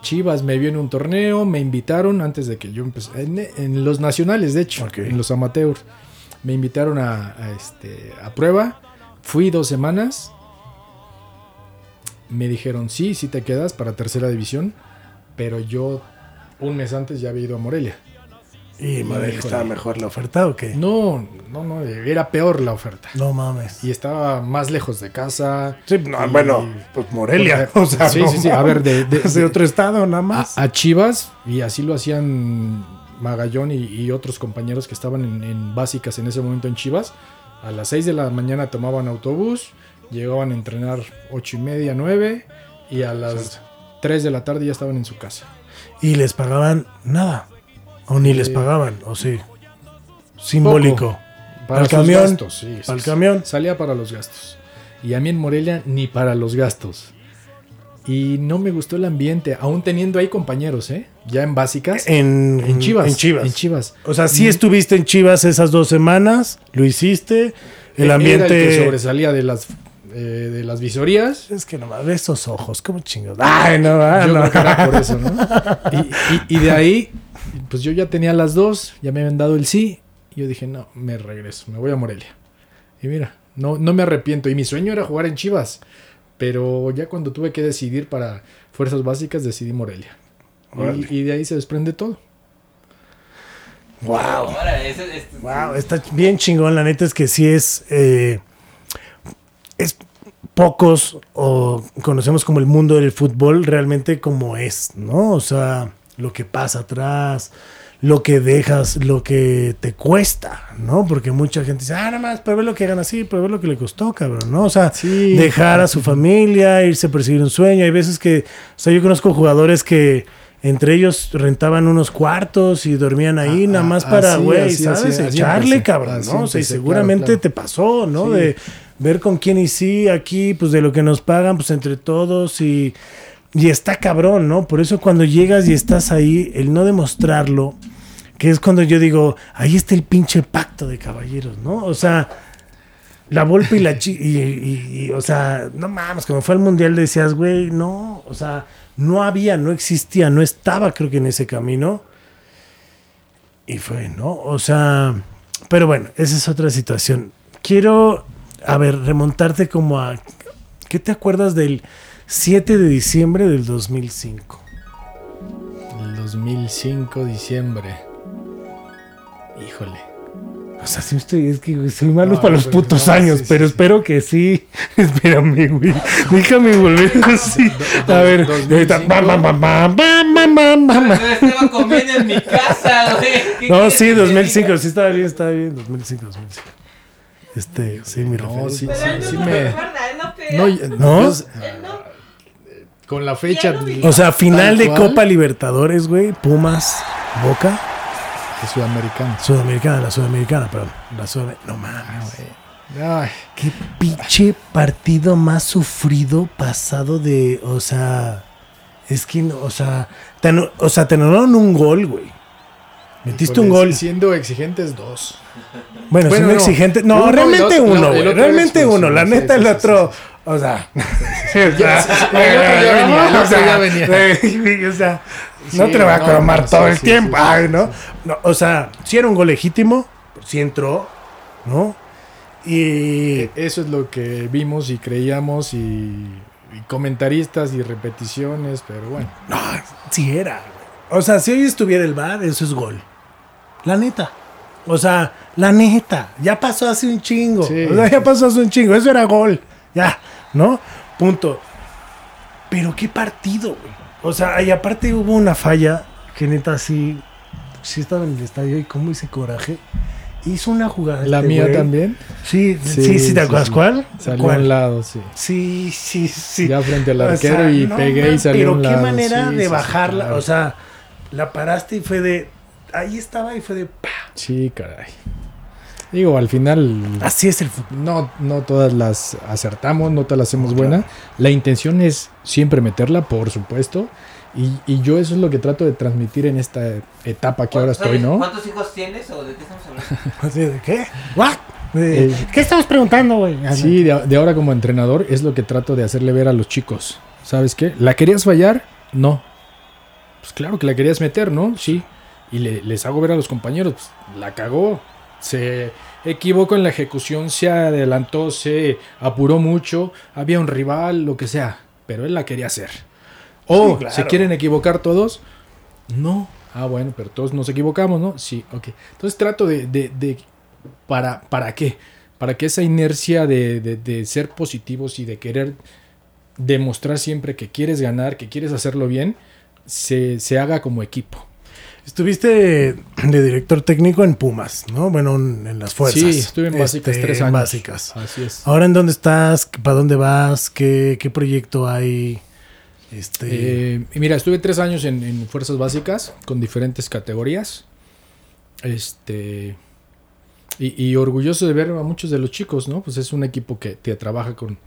Chivas me vio en un torneo, me invitaron antes de que yo empecé. En, en los nacionales, de hecho, en los amateurs. Me invitaron a, a, este, a prueba. Fui dos semanas. Me dijeron, sí, sí te quedas para tercera división. Pero yo, un mes antes, ya había ido a Morelia. Y Morelia estaba mejor la oferta o qué? No, no, no, era peor la oferta. No mames. Y estaba más lejos de casa. Sí, no, Y- bueno, pues Morelia. O sea, Sí, no sí, sí. A ver, de, de- Es de de- otro estado, nada más. a, a Chivas, y así lo hacían Magallón y, y otros compañeros que estaban en, en básicas en ese momento en Chivas. A las 6 de la mañana tomaban autobús, llegaban a entrenar ocho y media, 9, y a las 3 de la tarde ya estaban en su casa. Y les pagaban nada. O ni les pagaban, o sí. Simbólico. Para ¿Al sus camión? gastos, sí, ¿Al sí. camión? Salía para los gastos. Y a mí en Morelia ni para los gastos. Y no me gustó el ambiente, aún teniendo ahí compañeros, ¿eh? Ya en básicas. En, En Chivas. En Chivas. En Chivas. O sea, sí estuviste en Chivas esas dos semanas, lo hiciste. El Era ambiente. el que sobresalía de las, eh, de las visorías. Es que nomás ve esos ojos, como chingados. Ay, no, ah, Yo no. creo que era por eso, ¿no? Y, y- y de ahí, pues yo ya tenía las dos, ya me habían dado el sí. Y yo dije, no, me regreso, me voy a Morelia. Y mira, no, no me arrepiento. Y mi sueño era jugar en Chivas. Pero ya cuando tuve que decidir para fuerzas básicas, decidí Morelia. Y, y de ahí se desprende todo. Wow. Ese, este- Wow, está bien chingón. La neta es que sí es. eh, es pocos o conocemos como el mundo del fútbol realmente como es, ¿no? O sea, lo que pasa atrás, lo que dejas, lo que te cuesta, ¿no? Porque mucha gente dice, ah, nada más, pero ve lo que gana así, pero ve lo que le costó, cabrón, ¿no? O sea, Sí. dejar a su familia, irse a perseguir un sueño. Hay veces que, o sea, yo conozco jugadores que entre ellos rentaban unos cuartos y dormían ahí Ah, más ah, para, así, güey, ¿sabes? así, Echarle, cabrón, Así ¿no? O sea, y seguramente claro, claro. te pasó, ¿no? Sí. De ver con quién y sí, aquí, pues de lo que nos pagan, pues entre todos y, y está cabrón, ¿no? Por eso cuando llegas y estás ahí, el no demostrarlo, que es cuando yo digo, ahí está el pinche pacto de caballeros, ¿no? O sea, la Volpe y la chi y, y- o sea, no mames, cuando fue al mundial decías, güey, no, o sea, no había, no existía, no estaba, creo que en ese camino. Y fue, ¿no? O sea, pero bueno, esa es otra situación. Quiero, a ver, remontarte como a, ¿qué te acuerdas del 7 de diciembre del 2005. El 2005, diciembre. Híjole. O sea, sí estoy, es que soy malo no, para los putos no, años, sí, pero sí, espero sí. que sí. Espérame, güey. Déjame volver así. A ver, ahorita. estaba comiendo en mi casa, güey. No, sí, 2005, sí estaba bien, estaba bien. 2005, 2005. Este, sí, mi no, referencia. Sí, sí, sí, me... No, no, no, con la fecha. O sea, final de cual. Copa Libertadores, güey, Pumas, Boca. Es sudamericana. Sudamericana, la sudamericana, perdón. La sudamericana. No mames. Ay, Qué pinche partido más sufrido pasado de. O sea. Es que, no, o sea. Te, o sea, te anularon un gol, güey. Metiste un gol. Siendo exigentes dos. Bueno, no. exigentes. No, Uno realmente uno, güey. Realmente uno. La neta, sí, el sí, otro. O sea. no te lo voy a cromar no, todo sí, el sí, tiempo. sí, ay, sí, ¿no? O sea, sí era un gol legítimo. Sí entró. ¿No? Y. Eso es lo que vimos y creíamos y, y comentaristas y repeticiones, pero bueno. No, sí era. O sea, si hoy estuviera el bar, eso es gol. La neta. O sea, la neta. Ya pasó hace un chingo. O sea, ya pasó hace un chingo. Eso era gol. Ya, ¿no? Punto. Pero qué partido, güey. O sea, y aparte hubo una falla que neta sí. Sí estaba en el estadio y cómo hice coraje. Hizo una jugada. La este mía güey. también Sí, sí, Sí, sí, ¿te acuerdas sí. cuál? salió a ¿Cuál? un lado, sí. Sí, sí, sí. Ya frente al O arquero sea, y no pegué y mames, salió a Pero un qué lado. manera Sí, de sí, sí, bajarla. claro. O sea, la paraste y fue de. Ahí estaba y fue de. ¡pa! Sí, caray. Digo, al final Así es el fútbol. no, no todas las acertamos, no todas las hacemos buena. La intención es siempre meterla, por supuesto. Y, y yo eso es lo que trato de transmitir en esta etapa que ahora estoy, ¿no? ¿Cuántos hijos tienes o de qué estamos hablando? Así de, ¿qué? ¿What? De, Eh, ¿Qué estamos preguntando, güey? Sí, de, de ahora como entrenador es lo que trato de hacerle ver a los chicos. ¿Sabes qué? ¿La querías fallar? No. Pues claro que la querías meter, ¿no? Sí. Y le- les hago ver a los compañeros, pues, la cagó. Se equivocó en la ejecución, se adelantó, se apuró mucho, había un rival, lo que sea. Pero él la quería hacer. O, Sí, claro. ¿se quieren equivocar todos? No. Ah, bueno, pero todos nos equivocamos, ¿no? Sí, ok. Entonces trato de... de- de- ¿para, ¿Para qué? Para que esa inercia de, de- de ser positivos y de querer demostrar siempre que quieres ganar, que quieres hacerlo bien, se, se haga como equipo. Estuviste de director técnico en Pumas, ¿no? Bueno, en en las fuerzas. Sí, estuve en básicas Este, tres en años. básicas. Así es. Ahora, ¿en dónde estás? ¿Para dónde vas? ¿Qué, qué proyecto hay? Este. Eh, mira, estuve tres años en, en fuerzas básicas con diferentes categorías. Este. Y, y orgulloso de ver a muchos de los chicos, ¿no? Pues es un equipo que, que trabaja con,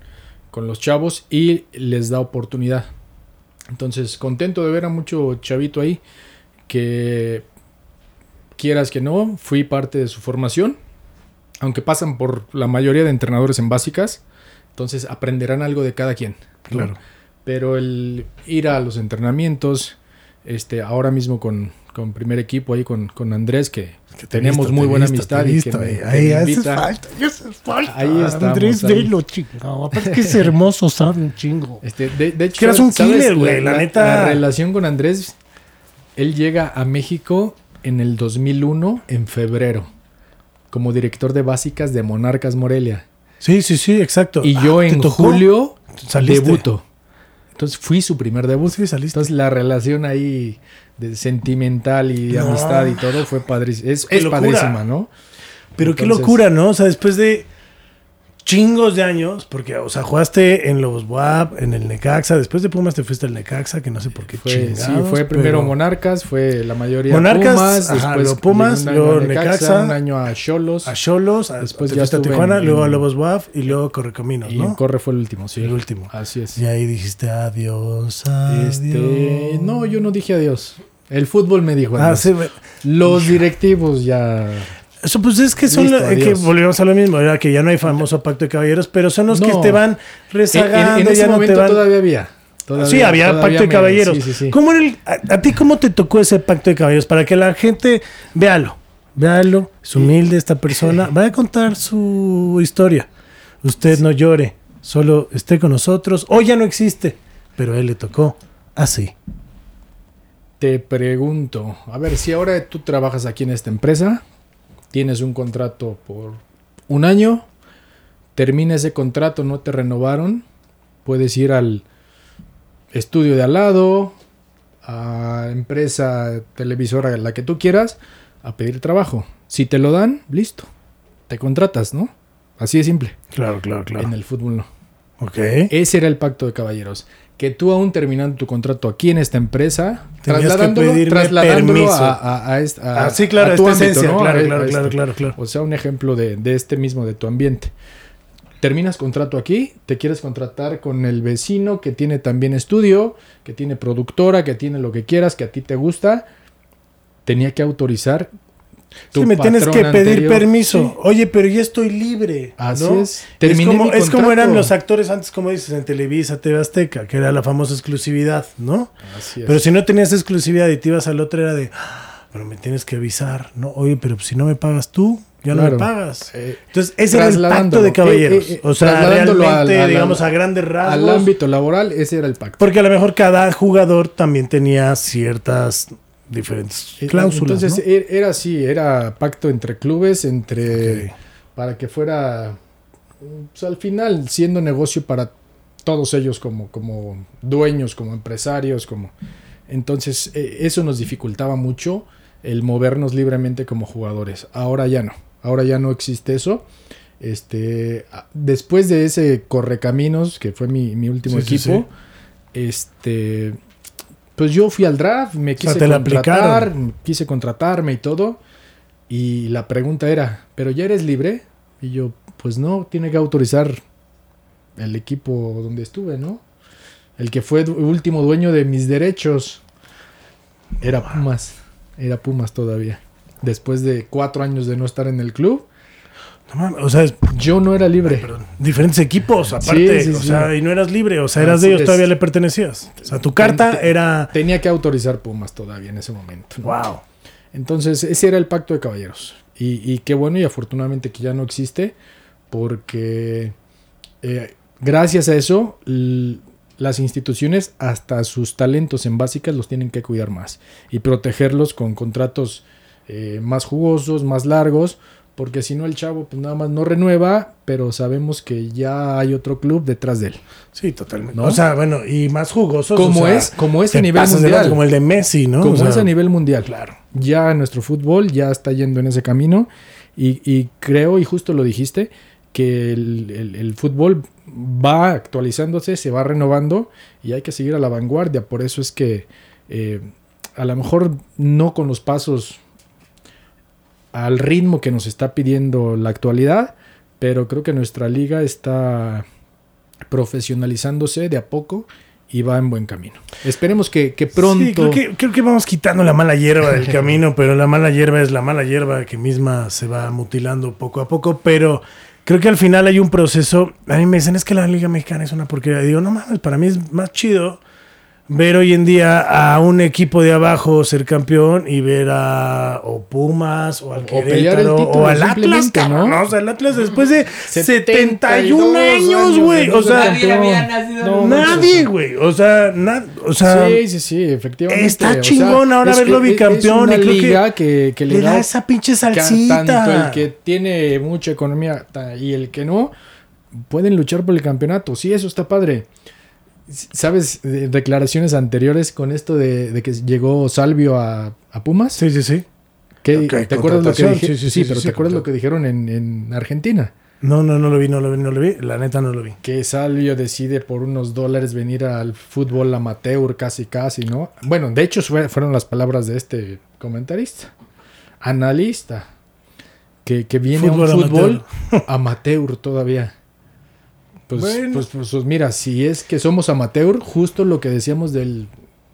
con los chavos y les da oportunidad. Entonces, contento de ver a mucho chavito ahí que quieras que no, fui parte de su formación. Aunque pasan por la mayoría de entrenadores en básicas, entonces aprenderán algo de cada quien. ¿no? Claro. Pero el ir a los entrenamientos, este, ahora mismo con, con primer equipo ahí con, con Andrés, que, que tenemos visto, muy buena visto, amistad he y visto, que me- eh. que Ahí me haces invita. falta, falta. Ahí estamos, Andrés, ahí. velo, chingado. Aparte que es hermoso, sabe un chingo. Este, de, de hecho, que eras un ¿sabes? killer, güey, la neta. La relación con Andrés, él llega a México en el 2001, en febrero, como director de básicas de Monarcas Morelia. Sí, sí, sí, exacto. Y yo Ah, ¿te en julio ¿Saliste? debuto. Entonces fui su primer debut. Sí, saliste. Entonces la relación ahí de sentimental y No. amistad y todo fue padrísima. Es, es padrísima, ¿no? Pero qué locura, ¿no? O sea, después de chingos de años, porque, o sea, jugaste en Lobos WAP, en el Necaxa, después de Pumas te fuiste al Necaxa, que no sé por qué Fue, sí, chingados, fue primero pero- Monarcas, fue la mayoría Monarcas, Pumas, ajá, después luego Pumas, luego a Necaxa, un año a Cholos a Cholos, Después ya a Tijuana, en- luego a Lobos WAP y luego Correcaminos, y ¿no? Corre fue el último, sí. El último. Así es. Y ahí dijiste adiós, adiós. Este, no, yo no dije adiós. El fútbol me dijo Ah, sí. Los directivos ya Eso pues es que son Listo, lo- que volvemos a lo mismo, ¿verdad? que ya no hay famoso pacto de caballeros, pero son los que te van rezagando, en- en ese ya no te momento van. todavía había. Todavía- sí, había todavía pacto de caballeros. Sí, sí, sí. ¿Cómo era el- a, a ti cómo te tocó ese pacto de caballeros? Para que la gente véalo, véalo, es humilde esta persona, va a contar su historia. Usted no llore, solo esté con nosotros. Hoy ya no existe, pero a él le tocó así. Te pregunto, a ver, si ahora tú trabajas aquí en esta empresa, tienes un contrato por un año, termina ese contrato, no te renovaron, puedes ir al estudio de al lado, a empresa televisora, la que tú quieras, a pedir trabajo. Si te lo dan, listo, te contratas, ¿no? Así de simple. Claro, claro, En el fútbol no. Ok. Ese era el pacto de caballeros. Que tú aún terminando tu contrato aquí en esta empresa, Tenías que trasladándolo, a, a- a esta- a- Ah, sí, claro, tu esta ámbito, esencia, ¿no? claro, claro, este. claro, claro, claro. O sea, un ejemplo de, de este mismo, de tu ambiente. Terminas contrato aquí, te quieres contratar con el vecino que tiene también estudio, que tiene productora, que tiene lo que quieras, que a ti te gusta. Tenía que autorizar. Sí, me tienes que pedir anterior. permiso. Sí. Oye, pero ya estoy libre. Así ¿no? es. Terminé es como, mi es como contrato. eran los actores antes, como dices, en Televisa, TV Azteca, que era la famosa exclusividad, ¿no? Así es. Pero si no tenías exclusividad y te ibas al otro, era de, "Ah, pero me tienes que avisar, ¿no? Oye, pero si no me pagas tú, ya no me pagas. Eh, Entonces, ese era el pacto de caballeros. Eh, eh, o sea, realmente, al- al- digamos, a grandes rasgos. al ámbito laboral, ese era el pacto. Porque a lo mejor cada jugador también tenía ciertas diferentes cláusulas. Entonces ¿no? er- era así, era pacto entre clubes, entre para que fuera pues, al final siendo negocio para todos ellos como, como dueños, como empresarios, como entonces eh, eso nos dificultaba mucho el movernos libremente como jugadores. Ahora ya no, ahora ya no existe eso. Este, después de ese correcaminos que fue mi, mi último Sí, sí, equipo, este, pues yo fui al draft, me quise la contratar, quise contratarme y todo. Y la pregunta era, ¿pero ya eres libre? Y yo, pues no, tiene que autorizar el equipo donde estuve, ¿no? El que fue du- último dueño de mis derechos era Pumas, era Pumas todavía. Después de cuatro años de no estar en el club, No mames, o sea, yo no era libre. perdón, diferentes equipos, aparte, Sí, sí, o sí. sea, y no eras libre, o sea, eras Así de ellos, es. todavía le pertenecías. O sea, tu carta Ten- era, Tenía que autorizar Pumas todavía en ese momento. ¿no? wow. Entonces, ese era el pacto de caballeros. Y, y qué bueno y afortunadamente que ya no existe, porque eh, gracias a eso, las instituciones, hasta sus talentos en básicas, los tienen que cuidar más y protegerlos con contratos eh, más jugosos, más largos, porque si no el chavo pues nada más no renueva, pero sabemos que ya hay otro club detrás de él. Sí, totalmente. ¿No? O sea, bueno, y más jugosos. Como o sea, es, como es a nivel mundial. como el de Messi, ¿no? Como O sea, es a nivel mundial. Claro. Ya nuestro fútbol ya está yendo en ese camino y, y creo, y justo lo dijiste, que el, el- el fútbol va actualizándose, se va renovando y hay que seguir a la vanguardia. Por eso es que eh, a lo mejor no con los pasos al ritmo que nos está pidiendo la actualidad, pero creo que nuestra liga está profesionalizándose de a poco y va en buen camino. Esperemos que, que pronto... Sí, creo que, creo que vamos quitando la mala hierba del camino, pero la mala hierba es la mala hierba que misma se va mutilando poco a poco, pero creo que al final hay un proceso. A mí me dicen, es que la Liga Mexicana es una porquería. Y digo, no mames, para mí es más chido ver hoy en día a un equipo de abajo ser campeón y ver a o Pumas o al O Querétaro título o al Atlas, ¿no? ¿no? O sea, el Atlas después de 72 71 años, años güey. O sea, Nadie había nacido No, nadie, güey. O sea, na- o sea sí, sí, sí, efectivamente. está O sea, chingón ahora es verlo que bicampeón Es y creo que liga que, que le, le da da esa pinche salsita. Tanto el que tiene mucha economía y el que no, pueden luchar por el campeonato. Sí, eso está padre. ¿Sabes? de declaraciones anteriores con esto de, de que llegó Salvio a, a Pumas. Sí, sí, sí. ¿Qué- Ok, ¿Te acuerdas lo que contratación, dije? sí, Sí, sí, sí, pero sí, ¿te sí, acuerdas lo que dijeron en, en Argentina? No, no, no lo vi, no lo vi, no lo vi. La neta no lo vi. que Salvio decide por unos dólares venir al fútbol amateur casi casi, ¿no? Bueno, de hecho fue- fueron las palabras de este comentarista, analista, que, que viene a Fútbol un fútbol amateur, todavía. Pues, Bueno. pues, pues, pues mira, si es que somos amateur, justo lo que decíamos de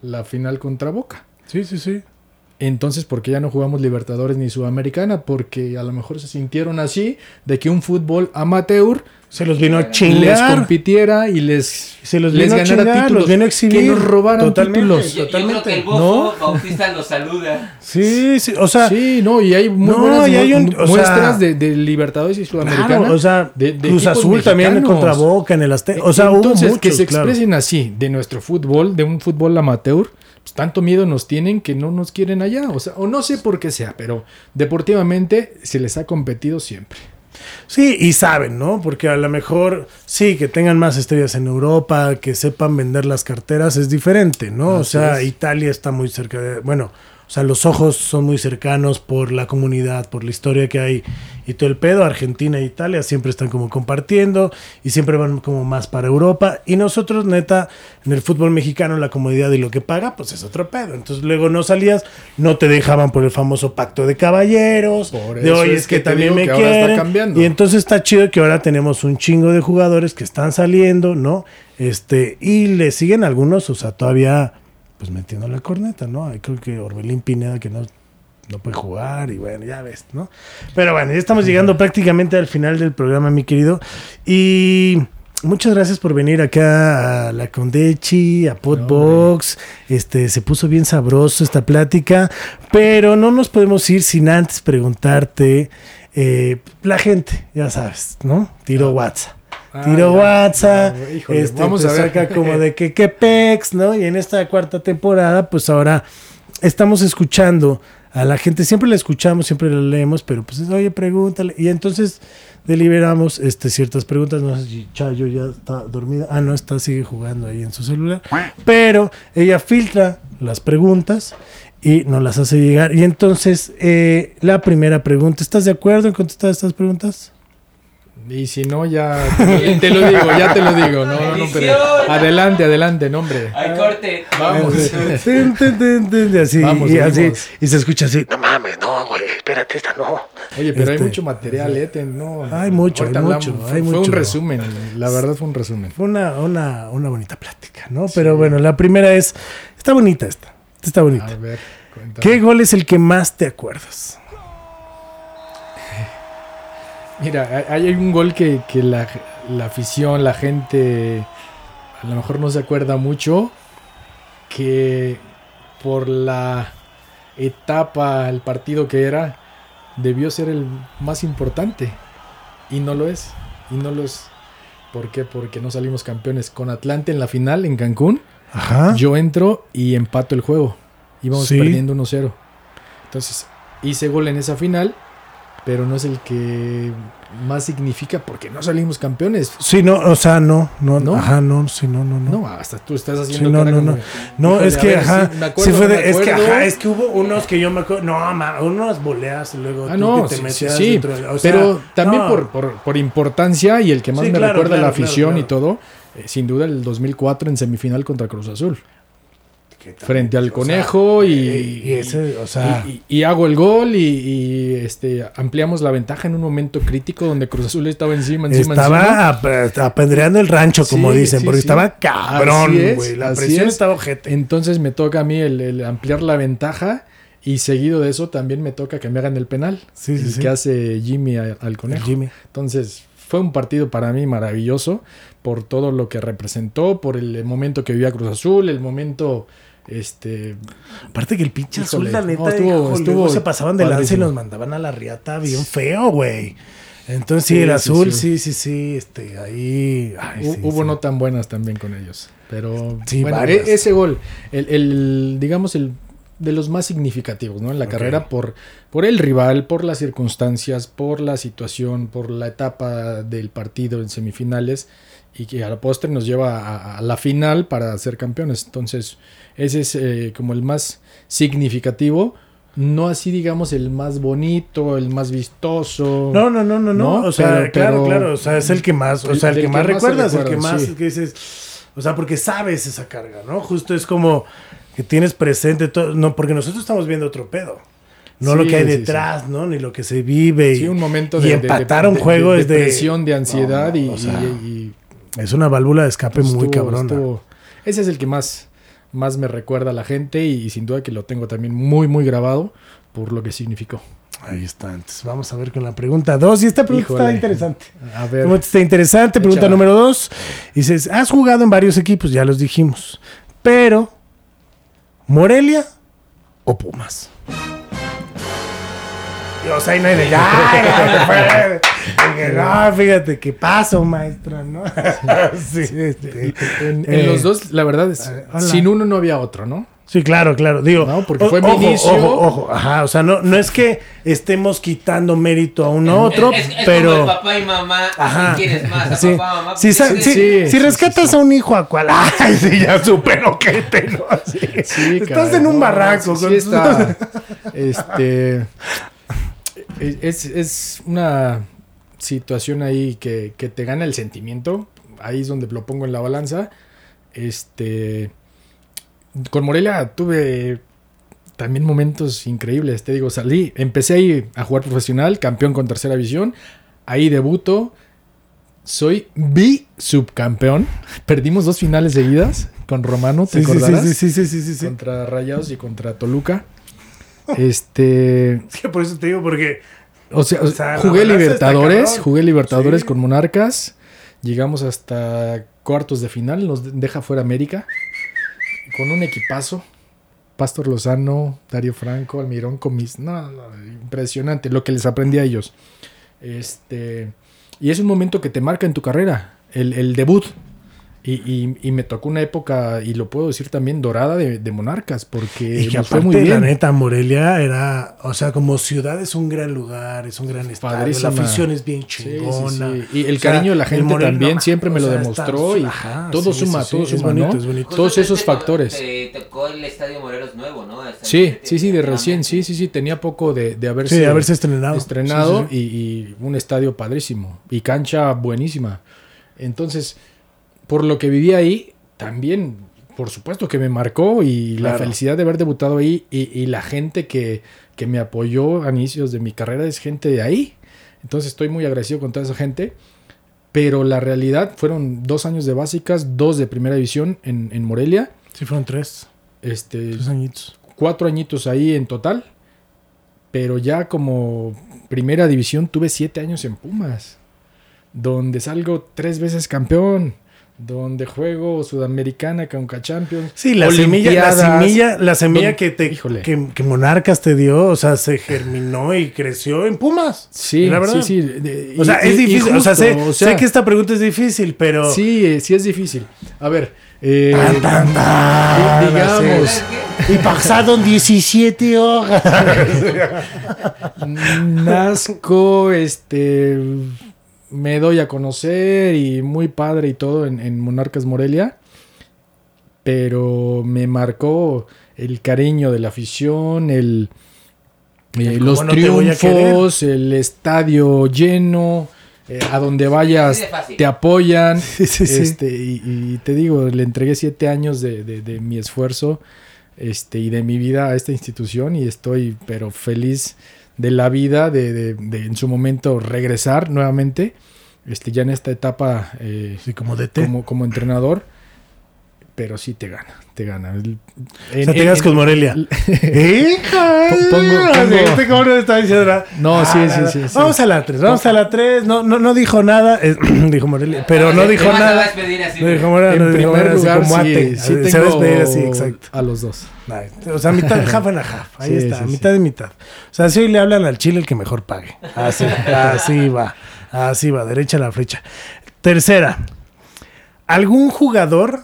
la final contra Boca. Sí, sí, sí. Entonces, ¿por qué ya no jugamos Libertadores ni Sudamericana? Porque a lo mejor se sintieron así de que un fútbol amateur Se los vino a les chingar. compitiera y les, Se los les vino a ganara chingar, títulos, los vino a exhibir. que nos robaran Totalmente. títulos. Yo, yo creo Totalmente. que el bofo ¿No? Bautista lo saluda. Sí, sí, o sea, Sí, no, y hay muy No, buenas y hay un- muestras sea, de, de Libertadores y Sudamericana. claro, o sea, de- de Cruz Azul también mexicanos. contra Boca en el Azteca. O sea, Entonces, hubo que muchos, se claro. expresen así de nuestro fútbol, de un fútbol amateur, pues tanto miedo nos tienen que no nos quieren allá. O sea, o no sé por qué sea, pero deportivamente se les ha competido siempre. Sí, y saben, ¿no? Porque a lo mejor sí, que tengan más estrellas en Europa, que sepan vender las carteras, es diferente, ¿no? o sea, es. Italia está muy cerca de. Bueno, o sea, los ojos son muy cercanos por la comunidad, por la historia que hay y todo el pedo. Argentina e Italia siempre están como compartiendo y siempre van como más para Europa. Y nosotros, neta, en el fútbol mexicano, la comodidad y lo que paga, pues es otro pedo. Entonces luego no salías, no te dejaban por el famoso pacto de caballeros. Por de hoy es es que, también me que quieren. Y entonces está chido que ahora tenemos un chingo de jugadores que están saliendo, ¿no? Este, y le siguen algunos, o sea, todavía pues metiendo la corneta, ¿no? Ahí Creo que Orbelín Pineda que no, no puede jugar y bueno, ya ves, ¿no? Pero bueno, ya estamos llegando prácticamente al final del programa, mi querido. Y muchas gracias por venir acá a la Condechi, a Podbox. Este, se puso bien sabroso esta plática, pero no nos podemos ir sin antes preguntarte, eh, la gente, ya sabes, ¿no? Tiro WhatsApp. Ah, Tiro. WhatsApp, este, vamos pues a ver. saca como de que qué pex, ¿no? Y en esta cuarta temporada, pues ahora estamos escuchando a la gente, siempre la escuchamos, siempre la leemos, pero pues oye, pregúntale. Y entonces deliberamos este, ciertas preguntas. No sé si Chayo ya está dormida. Ah, no, está, sigue jugando ahí en su celular. Pero ella filtra las preguntas y nos las hace llegar. Y entonces, eh, la primera pregunta, ¿estás de acuerdo en contestar estas preguntas? Y si no, ya te, lo digo, ya te lo digo. No, no, no, pero adelante, adelante, no, hombre. Ay, corte. Vamos. Así, Vamos, y, así, y se escucha así. No mames, no, güey, espérate, esta no. Oye, pero hay Este, mucho material, ¿eh? No, Hay mucho, hay mucho, Fue, hay fue mucho. un resumen, la verdad fue un resumen. Fue una, una, una bonita plática, ¿no? Pero bueno, la primera es. Está bonita esta. Esta está bonita. A ver, cuéntame. ¿Qué gol es el que más te acuerdas? Mira, hay, un gol que, que la, la afición, la gente, a lo mejor no se acuerda mucho, que por la etapa, el partido que era, debió ser el más importante. Y no lo es. Y no lo es. ¿Por qué? Porque no salimos campeones. Con Atlante en la final, en Cancún, Ajá. yo entro y empato el juego. Íbamos Sí. perdiendo 1-0. Entonces, hice gol en esa final, pero no es el que más significa porque no salimos campeones. Sí, no, o sea, no, no, ¿No? Ajá, no, sí, no, no, no. No, hasta tú estás haciendo Sí, no, cara no, no. No, es que, ver, ajá, sí, me acuerdo, sí fue de- me es que, ajá, es que hubo unos que yo me acuerdo, no, ma, unas boleas y luego Ah, tú no, que te sí, metías dentro de- o sea, pero también no. por, por, por importancia y el que más me claro, recuerda claro, la afición claro, y todo, eh, sin duda el 2004 en semifinal contra Cruz Azul. Frente al o sea, conejo y, y ese, o sea, y, hago el gol y, este ampliamos la ventaja en un momento crítico donde Cruz Azul estaba encima, encima, encima. estaba apedreando el rancho, como Sí, dicen, sí, porque sí. estaba cabrón, Así es, güey. La presión es. estaba ojete. Entonces me toca a mí el, el ampliar la ventaja y seguido de eso también me toca que me hagan el penal. Sí, sí, el sí. que hace Jimmy a- al conejo. Jimmy. Entonces fue un partido para mí maravilloso por todo lo que representó, por el momento que vivía Cruz Azul, el momento este Aparte que el pinche azul, la neta, no, estuvo- hijo, luego estuvo se pasaban de lanza y nos mandaban a la riata bien feo, güey. Entonces, sí, Sí, el azul, sí. sí, sí, sí, este, ahí... ay, hubo no tan buenas también con ellos. Pero bueno, varias. e- ese gol, el, el, digamos el de los más significativos, ¿no? En la carrera por, por el rival, por las circunstancias, por la situación, por la etapa del partido en semifinales y que a la postre nos lleva a, a la final para ser campeones. Entonces, ese es eh, como el más significativo, no así digamos el más bonito, el más vistoso. No, no, no, no, no. O sea, pero- claro, pero- claro. O sea, es el que más, o sea, el, que más que más se recuerdas, el que más sí. que dices. O sea, porque sabes esa carga, ¿no? Justo es como que tienes presente todo. No, porque nosotros estamos viendo otro pedo. No Sí, lo que hay sí, detrás, ¿no? Ni lo que se vive. y- Sí, un momento y de, de- empatar de- un juego de, es de- ansiedad No, y, o sea, y- y- Es una válvula de escape muy estuvo- cabrona. estuvo- ese es el que más, más me recuerda a la gente y, sin duda que lo tengo también muy, muy grabado por lo que significó. Ahí está. Entonces vamos a ver con la pregunta 2. Y esta pregunta está interesante. A ver, Pregunta está interesante. Pregunta número 2. Dices, has jugado en varios equipos, ya los dijimos. Pero, ¿Morelia o Pumas? Sea, ahí no hay de ya, ya, ya, fue". Dije, no, fíjate, qué paso, maestro, ¿no? sí, este, en, en eh, los dos, la verdad es, eh, hola. sin uno no había otro, ¿no? Sí, claro, claro. Digo, No, porque fue mi ojo, inicio. Ojo, ojo. Ajá, o sea, no, no es que estemos quitando mérito a uno a otro, Es- es- es pero. como el papá y mamá, Ajá. ¿a quién quieres más? ¿A Sí. papá, mamá? Si, si- sí, si sí, rescatas sí, sí. a un hijo a cual, ay, sí, ya súper ojete, ¿no? Así. Sí, Estás caray, en un no, barranco. sí, sí con- está, este, es, es una situación ahí que, que te gana el sentimiento. Ahí es donde lo pongo en la balanza. Este, con Morelia tuve también momentos increíbles. Te digo, salí, empecé ahí a jugar profesional, campeón con tercera división. Ahí debuto. Soy bi-subcampeón. Perdimos dos finales seguidas con Romano, ¿te acordarás? sí, sí, sí, sí, sí, sí. contra Rayados y contra Toluca. Este, Es que por eso te digo, porque. O sea, O sea, la jugué Libertadores, jugué Libertadores Sí. con Monarcas, llegamos hasta cuartos de final, nos deja fuera América con un equipazo. Pastor Lozano, Dario Franco, Almirón Comis, no, no, impresionante lo que les aprendí a ellos. Este, y es un momento que te marca en tu carrera, el, el debut. Y, y- y me tocó una época, y lo puedo decir también, dorada de, de Monarcas, porque Y que nos fue aparte, muy la bien. neta, Morelia era, o sea, como ciudad es un gran lugar, es un gran estadio, Padrísima. la afición es bien Sí, sí, chingona. sí. Y el O sea, cariño de la gente Morelia, también no, siempre me lo sea, demostró está- y ajá, todo sí, suma, sí, todo sí, es suma, bonito, ¿no? es bonito. Todos esos factores. Te tocó el Estadio Morelos nuevo, ¿no? Hasta Sí, el- sí, sí, de recién, sí, sí, sí, tenía poco de, de haberse, Sí, haberse estrenado. estrenado Sí, sí, sí. Y, y un estadio padrísimo y cancha buenísima. Entonces, por lo que viví ahí, también, por supuesto que me marcó y la felicidad de haber debutado ahí y, y la gente que, que me apoyó a inicios de mi carrera es gente de ahí. Entonces estoy muy agradecido con toda esa gente. Pero la realidad fueron dos años de básicas, dos de primera división en, en Morelia. Sí, fueron tres, Este, tres añitos. cuatro añitos ahí en total. Pero ya como primera división tuve siete años en Pumas. Donde salgo tres veces campeón. Donde juego Sudamericana, Conca Champions. Sí, la semilla, la semilla, la semilla don- que te que, que Monarcas te dio, o sea, se germinó y creció en Pumas. Sí, la verdad. sí, sí. de- O sea, es difícil. o, sea, sé, justo, o sea, sé que esta pregunta es difícil, pero. Sí, sí es difícil. A ver, eh, Tan, tan, tan, digamos, así. Y pasaron 17 horas. Nazco, este, me doy a conocer y muy padre y todo en, en Monarcas Morelia, pero me marcó el cariño de la afición, el, eh, los no triunfos, el estadio lleno, eh, a donde vayas te apoyan. Sí, sí, sí. Este, y, y te digo, le entregué siete años de, de- de mi esfuerzo este, y de mi vida a esta institución y estoy pero feliz de la vida, de, de- de en su momento regresar nuevamente, este, ya en esta etapa eh, Sí, como de como, como entrenador, pero sí te gana, te gana. El- O sea, te quedas con Morelia. ¡Hija! Pongo- pongo- Este cabrón está diciendo nada. No, sí, sí, sí, sí. Vamos a la 3, vamos a la 3. No, no, no dijo nada. eh, dijo Morelia, pero no dijo nada. despedir así, No dijo. Morelia, En no dijo primer Morelia, así lugar, como sí, ate. sí Se va a despedir así, exacto. a los dos. O sea, mitad, half and a half. Ahí está, mitad y mitad. O sea, si hoy le hablan al chile, el que mejor pague. Así, así va. Así va, derecha a la flecha. Tercera. ¿Algún jugador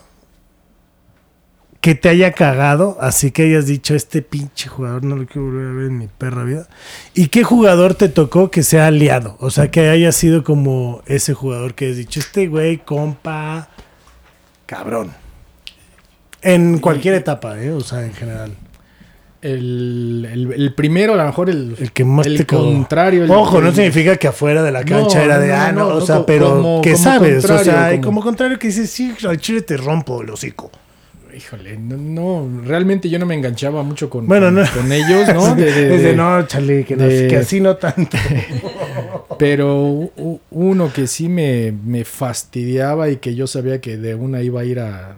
que te haya cagado, así que hayas dicho, este pinche jugador no lo quiero volver a ver en mi perra vida? ¿Y qué jugador te tocó que sea aliado? O sea, que haya sido como ese jugador que has dicho, este güey, compa, cabrón. En cualquier etapa, ¿eh? O sea, en general. El, el- el primero, a lo mejor el, El que más el te contrario. Ojo, no significa que afuera de la cancha No, era de, no, ah, no, o sea, pero que sabes, o sea, como- como contrario que dices, sí, al chile te rompo el hocico. Híjole, no, no, realmente yo no me enganchaba mucho con, Bueno, con, no. con ellos, ¿no? De- de- Es de, de- no, chale, que, no- de- que así no tanto. Pero uno que sí me, me fastidiaba y que yo sabía que de una iba a ir a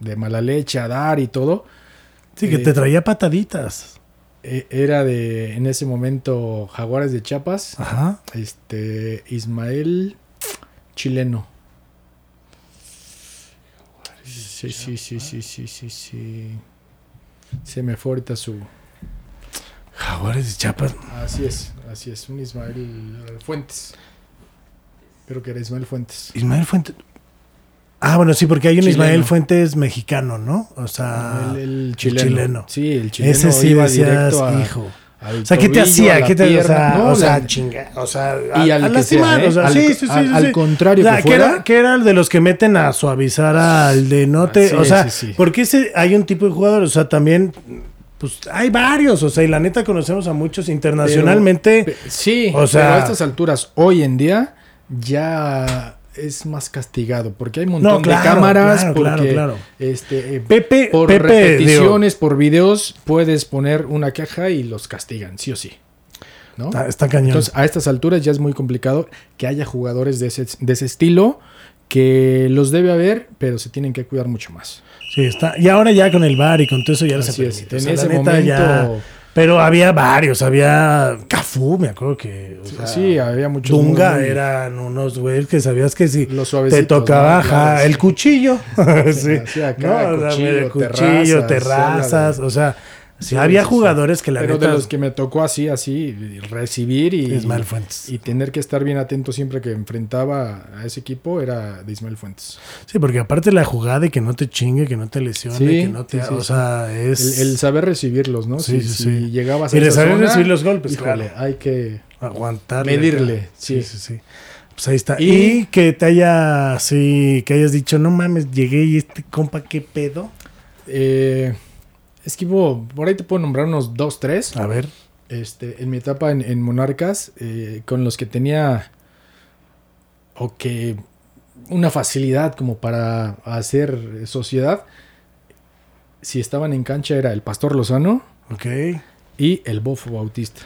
de mala leche a dar y todo, Sí, que Eh, te traía pataditas. eh, era de en ese momento Jaguares de Chiapas, Ajá. este Ismael chileno. Sí, sí, sí, sí, sí, sí, sí. Se me fue ahorita su. Jaguares de Chiapas. Así es, así es, un Ismael Fuentes. Creo que era Ismael Fuentes. Ismael Fuente. Ah, bueno, sí, porque hay un Chileno. Ismael Fuentes mexicano, ¿no? O sea, el, el el chileno. chileno. Sí, el chileno. Ese sí iba decías, directo a- hijo. Al O sea, ¿qué te hacía? la ¿Qué te, o sea, No, o sea, la- chinga, o sea, Y al que lastimar, sea, ¿eh? o sea, Al- sí, sí, sí, al- sí, al contrario, O sea, que que, era, fuera- que era el de los que meten a suavizar al de no te, Sí, o sea, sí, porque ese hay un tipo de jugadores, o sea, también pues hay varios, o sea, y la neta conocemos a muchos internacionalmente. Sí, O sea- pero a estas alturas, hoy en día, ya es más castigado. Porque hay un montón No, claro, de cámaras. claro, porque, claro, claro. Este, eh, Pepe, por Pepe, repeticiones, por videos, puedes poner una queja y los castigan, sí o sí. ¿no? está, está cañón. Entonces, a estas alturas ya es muy complicado que haya jugadores de ese, de ese estilo que los debe haber, pero se tienen que cuidar mucho más. sí, está. Y ahora ya con el bar y con todo eso ya no se Así es. permite. O En sea, ese momento, ya- Pero había varios, había Cafú, me acuerdo que. o sea, sí, había muchos. Dunga muy- eran unos güeyes que sabías que si Los te tocaba ¿no? ajá, Claro, el sí. cuchillo. sí. acá, No, o sea, cuchillo, el cuchillo, terrazas. O sea, sí, había jugadores que la Pero neta. de los que me tocó así, así, recibir y, Ismael Fuentes. y tener que estar bien atento siempre que enfrentaba a ese equipo era de Ismael Fuentes. Sí, porque aparte la jugada y que no te chingue, que no te lesione, Sí, que no te. sí, o sea, es. El, el saber recibirlos, ¿no? Sí, si, sí, si sí. llegabas a Y de esa saber zona, recibir los golpes, híjole, claro. hay que... aguantar. Medirle, Sí, sí. sí, sí. Pues ahí está. Y- Y, que te haya, sí, que hayas dicho, no mames, llegué y este compa, qué pedo. Eh, es que hubo, por ahí te puedo nombrar unos dos, tres. A ver. Este, en mi etapa en, en Monarcas, eh, con los que tenía o que una facilidad como para hacer sociedad, si estaban en cancha era el Pastor Lozano Ok. y el Bofo Bautista.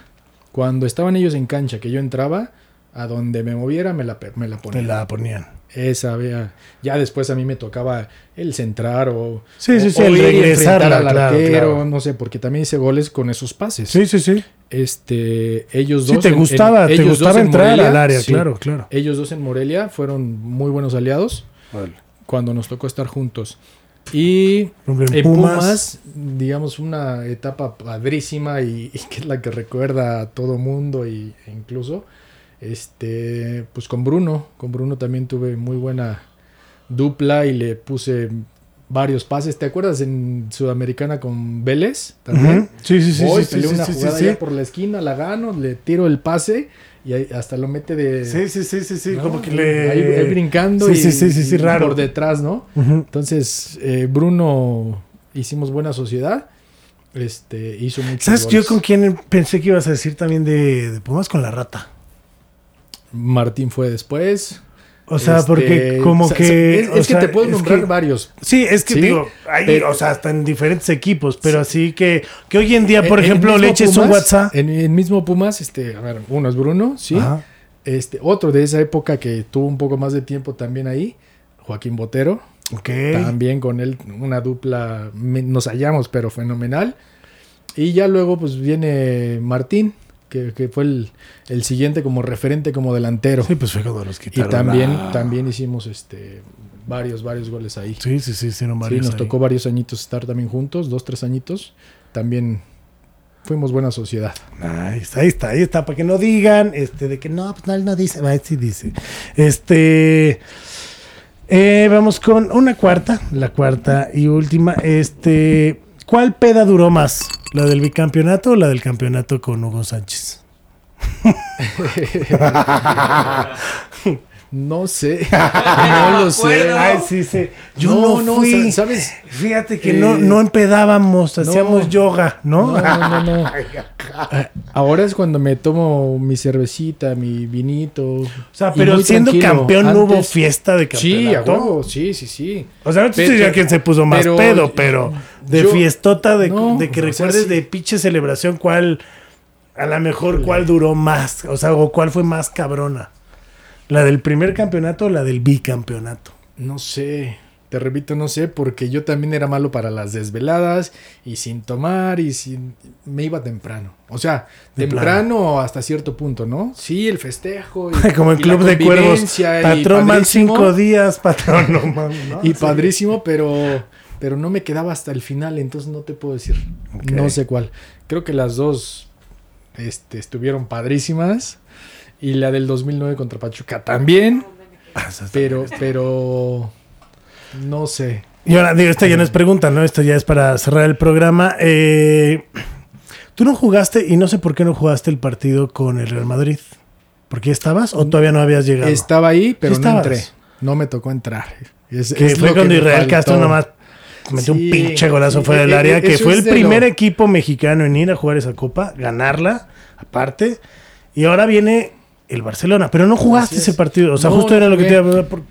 Cuando estaban ellos en cancha, que yo entraba, a donde me moviera me la, me la Te la ponían. Esa, vea. Ya después a mí me tocaba el centrar o, Sí, sí, sí, el regresarla, al claro, arquero, claro. no sé, porque también hice goles con esos pases. Sí, sí, sí. Este, ellos Sí, dos. te en- en- gustaba, te ellos gustaba en entrar Morelia, al área, sí. claro, claro. Ellos dos en Morelia fueron muy buenos aliados cuando nos tocó estar juntos. Y en en Pumas, Pumas, digamos, una etapa padrísima y, y que es la que recuerda a todo mundo y, e incluso, este, pues con Bruno, con Bruno también tuve muy buena dupla y le puse varios pases. ¿Te acuerdas en Sudamericana con Vélez? También. Sí, sí, sí. Voy, sí, una sí, jugada ya por la esquina, la gano, le tiro el pase y ahí hasta lo mete de... Sí, sí, sí, sí, sí, ¿no? como que Ahí- le... Ahí, ahí brincando y, raro. por detrás, ¿no? Entonces, eh, Bruno hicimos buena sociedad. Este, hizo muchos ¿Sabes yo con quién pensé que ibas a decir también de, de Pumas? Con la rata. Martín fue después. O sea, Este, porque como sa- que... Es, o que te puedo es nombrar que- varios. Sí, es que Sí, digo, hay, pero- o sea, hasta en diferentes equipos, pero así que, que hoy en día, por En- ejemplo, le eches un WhatsApp. En el mismo Pumas, este, a ver, uno es Bruno, sí. Ajá. Este, otro de esa época que tuvo un poco más de tiempo también ahí, Joaquín Botero. Ok. También con él una dupla, me- nos hallamos, pero fenomenal. Y ya luego pues viene Martín, que, que fue el, el siguiente como referente como delantero. Sí, pues fue cuando los y quitaron. también, Ah. también hicimos este varios, varios goles ahí. Sí, sí, sí, sí, no Sí, varios nos ahí. tocó varios añitos estar también juntos, dos, tres añitos. También fuimos buena sociedad. Ahí está, ahí está, ahí está, para que no digan, este, de que no, pues no, él no dice, va, sí dice. Este, eh, vamos con una cuarta, la cuarta y última, este, ¿cuál peda duró más? ¿La del bicampeonato o la del campeonato con Hugo Sánchez? No sé, no lo sé. Ay, sí, sí. Yo No, no, no, fui. sa- ¿sabes? Fíjate que Eh, no, no empedábamos, hacíamos no. yoga, ¿no? No, no, no, no. Ah, Ahora es cuando me tomo mi cervecita, mi vinito. O sea, pero siendo campeón no hubo fiesta de Sí, campeonato. huevo, sí, sí, sí. O sea, no te diría quién se puso más pero- pedo, pero de yo- fiestota, de, no, de que o sea, recuerdes sí. de pinche celebración, cuál, a lo mejor cuál duró más, o sea, o cuál fue más cabrona. ¿La del primer campeonato o la del bicampeonato? No sé, te repito, no sé, porque yo también era malo para las desveladas y sin tomar y sin... Me iba temprano. O sea, De temprano hasta cierto punto, ¿no? Sí, el festejo. Y, Como el y Club de Cuervos. Patrón van cinco días, patrón no mames, ¿no? Y Sí. padrísimo, pero, pero no me quedaba hasta el final, entonces no te puedo decir. No sé cuál. Creo que las dos este, estuvieron padrísimas. Y la del 2009 contra Pachuca también. Ah, está Pero, pero No sé. Y ahora, digo, esta ya no es pregunta, ¿no? Esto ya es para cerrar el programa. Eh, Tú no jugaste, y no sé por qué no jugaste el partido con el Real Madrid. ¿Por qué estabas o todavía no habías llegado? Estaba ahí, pero Sí no entré. No me tocó entrar. Es- que es fue lo cuando me Israel faltó. Castro nomás metió un pinche golazo sí, fuera del e- e- área, que eso fue el primer lo- equipo mexicano en ir a jugar esa copa, ganarla, aparte. Y ahora viene el Barcelona, pero no jugaste es. ese partido. O sea, No, justo era lo que te iba a ¿por-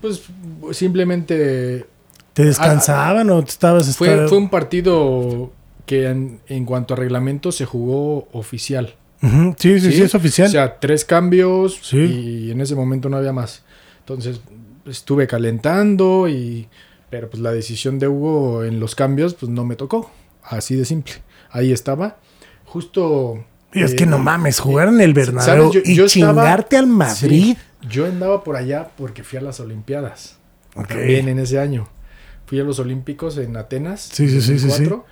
Pues simplemente ¿Te descansaban o te estabas fue, fue un partido que en, en cuanto a reglamento se jugó oficial. Sí, sí, sí, es oficial. O sea, tres cambios Sí. y en ese momento no había más. Entonces estuve calentando y... Pero pues la decisión de Hugo en los cambios pues no me tocó. Así de simple. Ahí estaba. Justo... y es eh, que no mames, jugar en el Bernabéu y yo estaba- chingarte al Madrid. Sí, yo andaba por allá porque fui a las Olimpiadas. Ok. También en ese año. Fui a los Olímpicos en Atenas. Sí, sí, sí, sí, 2004.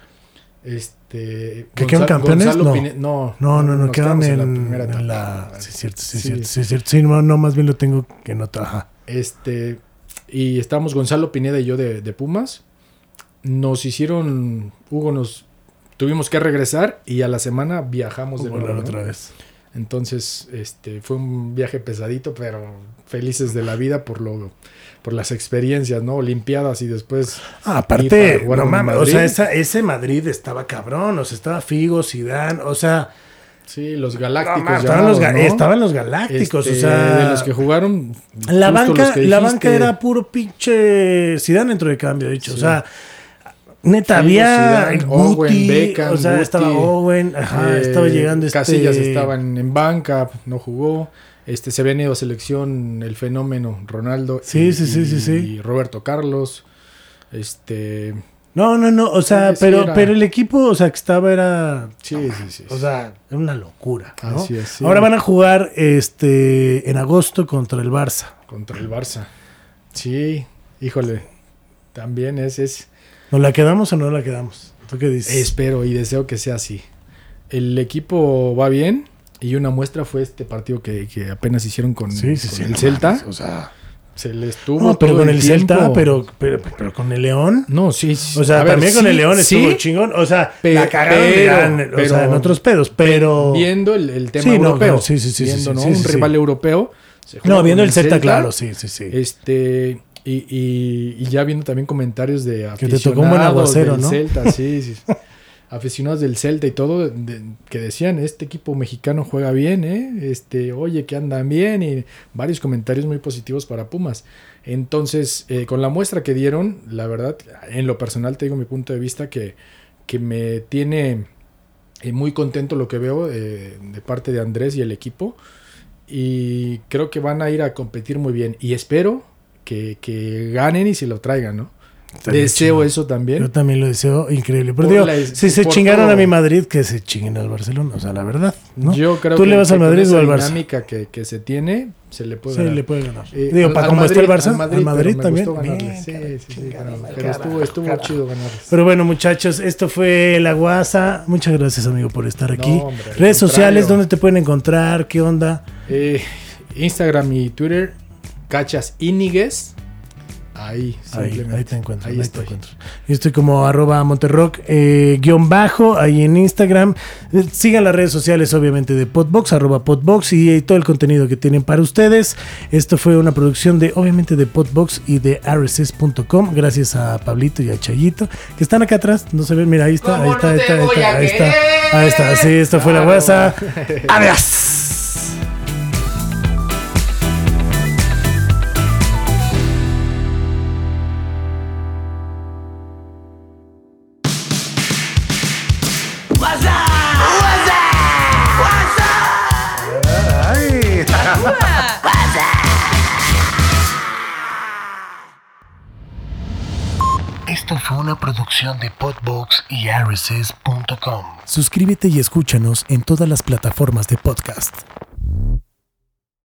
Este, ¿Que quedan campeones? No. Pine- no. No, no, no, quedan quedamos en, la primera en la... Sí, cierto, sí, Sí. cierto, sí, cierto. Sí, no, no, más bien lo tengo que notar. Ajá. Este, y estábamos Gonzalo Pineda y yo de, de Pumas. Nos hicieron, Hugo nos tuvimos que regresar y a la semana viajamos de nuevo. ¿no? otra vez. Entonces, este, fue un viaje pesadito, pero felices de la vida por lo, por las experiencias, ¿no? Olimpiadas y después. Ah, aparte, no mames, o sea, esa- ese Madrid estaba cabrón, o sea, estaba Figo, Zidane, o sea, Sí, los no galácticos. estaban, los, llamados, ga- ¿no? estaban los galácticos, Este, o sea, de los que jugaron. la banca, los que la banca era puro pinche Zidane dentro de cambio, dicho, o sea, neta, había Zidane, Guti, Owen, Beckham, o sea, Guti, estaba Owen, ajá, Eh, estaba llegando este... Casillas estaba en, en banca, no jugó. Este, se habían ido a selección el fenómeno Ronaldo. Sí, y, sí, sí, sí, y- sí. y Roberto Carlos. Este. No, no, no, o sea, Sí, pero, pero el equipo, o sea, que estaba era... Sí, sí, sí. O sea, era una locura, ¿no? Así es, sí. Ahora van a jugar este en agosto contra el Barça. Contra el Barça. Sí, híjole. También es, es. ¿Nos la quedamos o no la quedamos? ¿Tú qué dices? Espero y deseo que sea así. El equipo va bien. Y una muestra fue este partido que, que apenas hicieron con, sí, sí, con sí. el no Celta. mames, O sea, Se les tuvo no, pero todo con el. Celta, pero, pero, pero con el León. No, sí, sí. O sea, ver, también con el León estuvo sí, chingón. O sea, Pe- la cagaron pero- o sea, en otros pedos, pero. Viendo el, el tema Sí, no, europeo. claro, sí, sí, sí, Viendo, ¿no? Un rival europeo. No, viendo el Celta, claro, sí, sí, sí. Este. Y, y- y ya viendo también comentarios de Que te tocó un buen aficionados aguacero, del ¿no? Celta, sí, sí. aficionados del Celta y todo, de- que decían, este equipo mexicano juega bien, ¿eh? Este, oye, que andan bien, y varios comentarios muy positivos para Pumas. Entonces, eh, con la muestra que dieron, la verdad, en lo personal te digo mi punto de vista que, que me tiene eh, muy contento lo que veo eh, de parte de Andrés y el equipo. Y creo que van a ir a competir muy bien. Y espero que, que ganen y se lo traigan, ¿no? Está Deseo eso también. Yo también lo deseo increíble. Pero Por digo, la- si se chingaron todo. a mi Madrid, que se chinguen al Barcelona. O sea, la verdad, ¿no? Yo creo ¿Tú que, le vas al Madrid o al Barça? dinámica que, que se tiene, se le puede Sí, ganar. le puede ganar. Eh, Digo, para al como está el Barça, al al Madrid, Madrid, también. Bien, Sí, sí, sí, pero- carajo, estuvo, estuvo carajo. chido ganarles. Pero bueno, muchachos, esto fue La Guasa. Muchas gracias, amigo, por estar aquí. No, hombre, al Redes sociales. ¿dónde te pueden encontrar? ¿Qué onda? Eh, Instagram y Twitter, Cachas Inigues. Ahí, Ahí, ahí te encuentro. Ahí Ahí, te estoy. encuentro. Yo estoy como arroba monterrock eh, guion bajo ahí en Instagram. Eh, Sigan las redes sociales, obviamente, de Podbox, arroba Podbox y, eh, todo el contenido que tienen para ustedes. Esto fue una producción de, obviamente, de Podbox y de rss.com. Gracias a Pablito y a Chayito, que están acá atrás. No se ven, mira, ahí está, ahí ¿Cómo está, no ahí está, ahí está, ahí está. Ahí está, sí, esto fue la guasa. Adiós. De Podbox y. Suscríbete y escúchanos en todas las plataformas de podcast.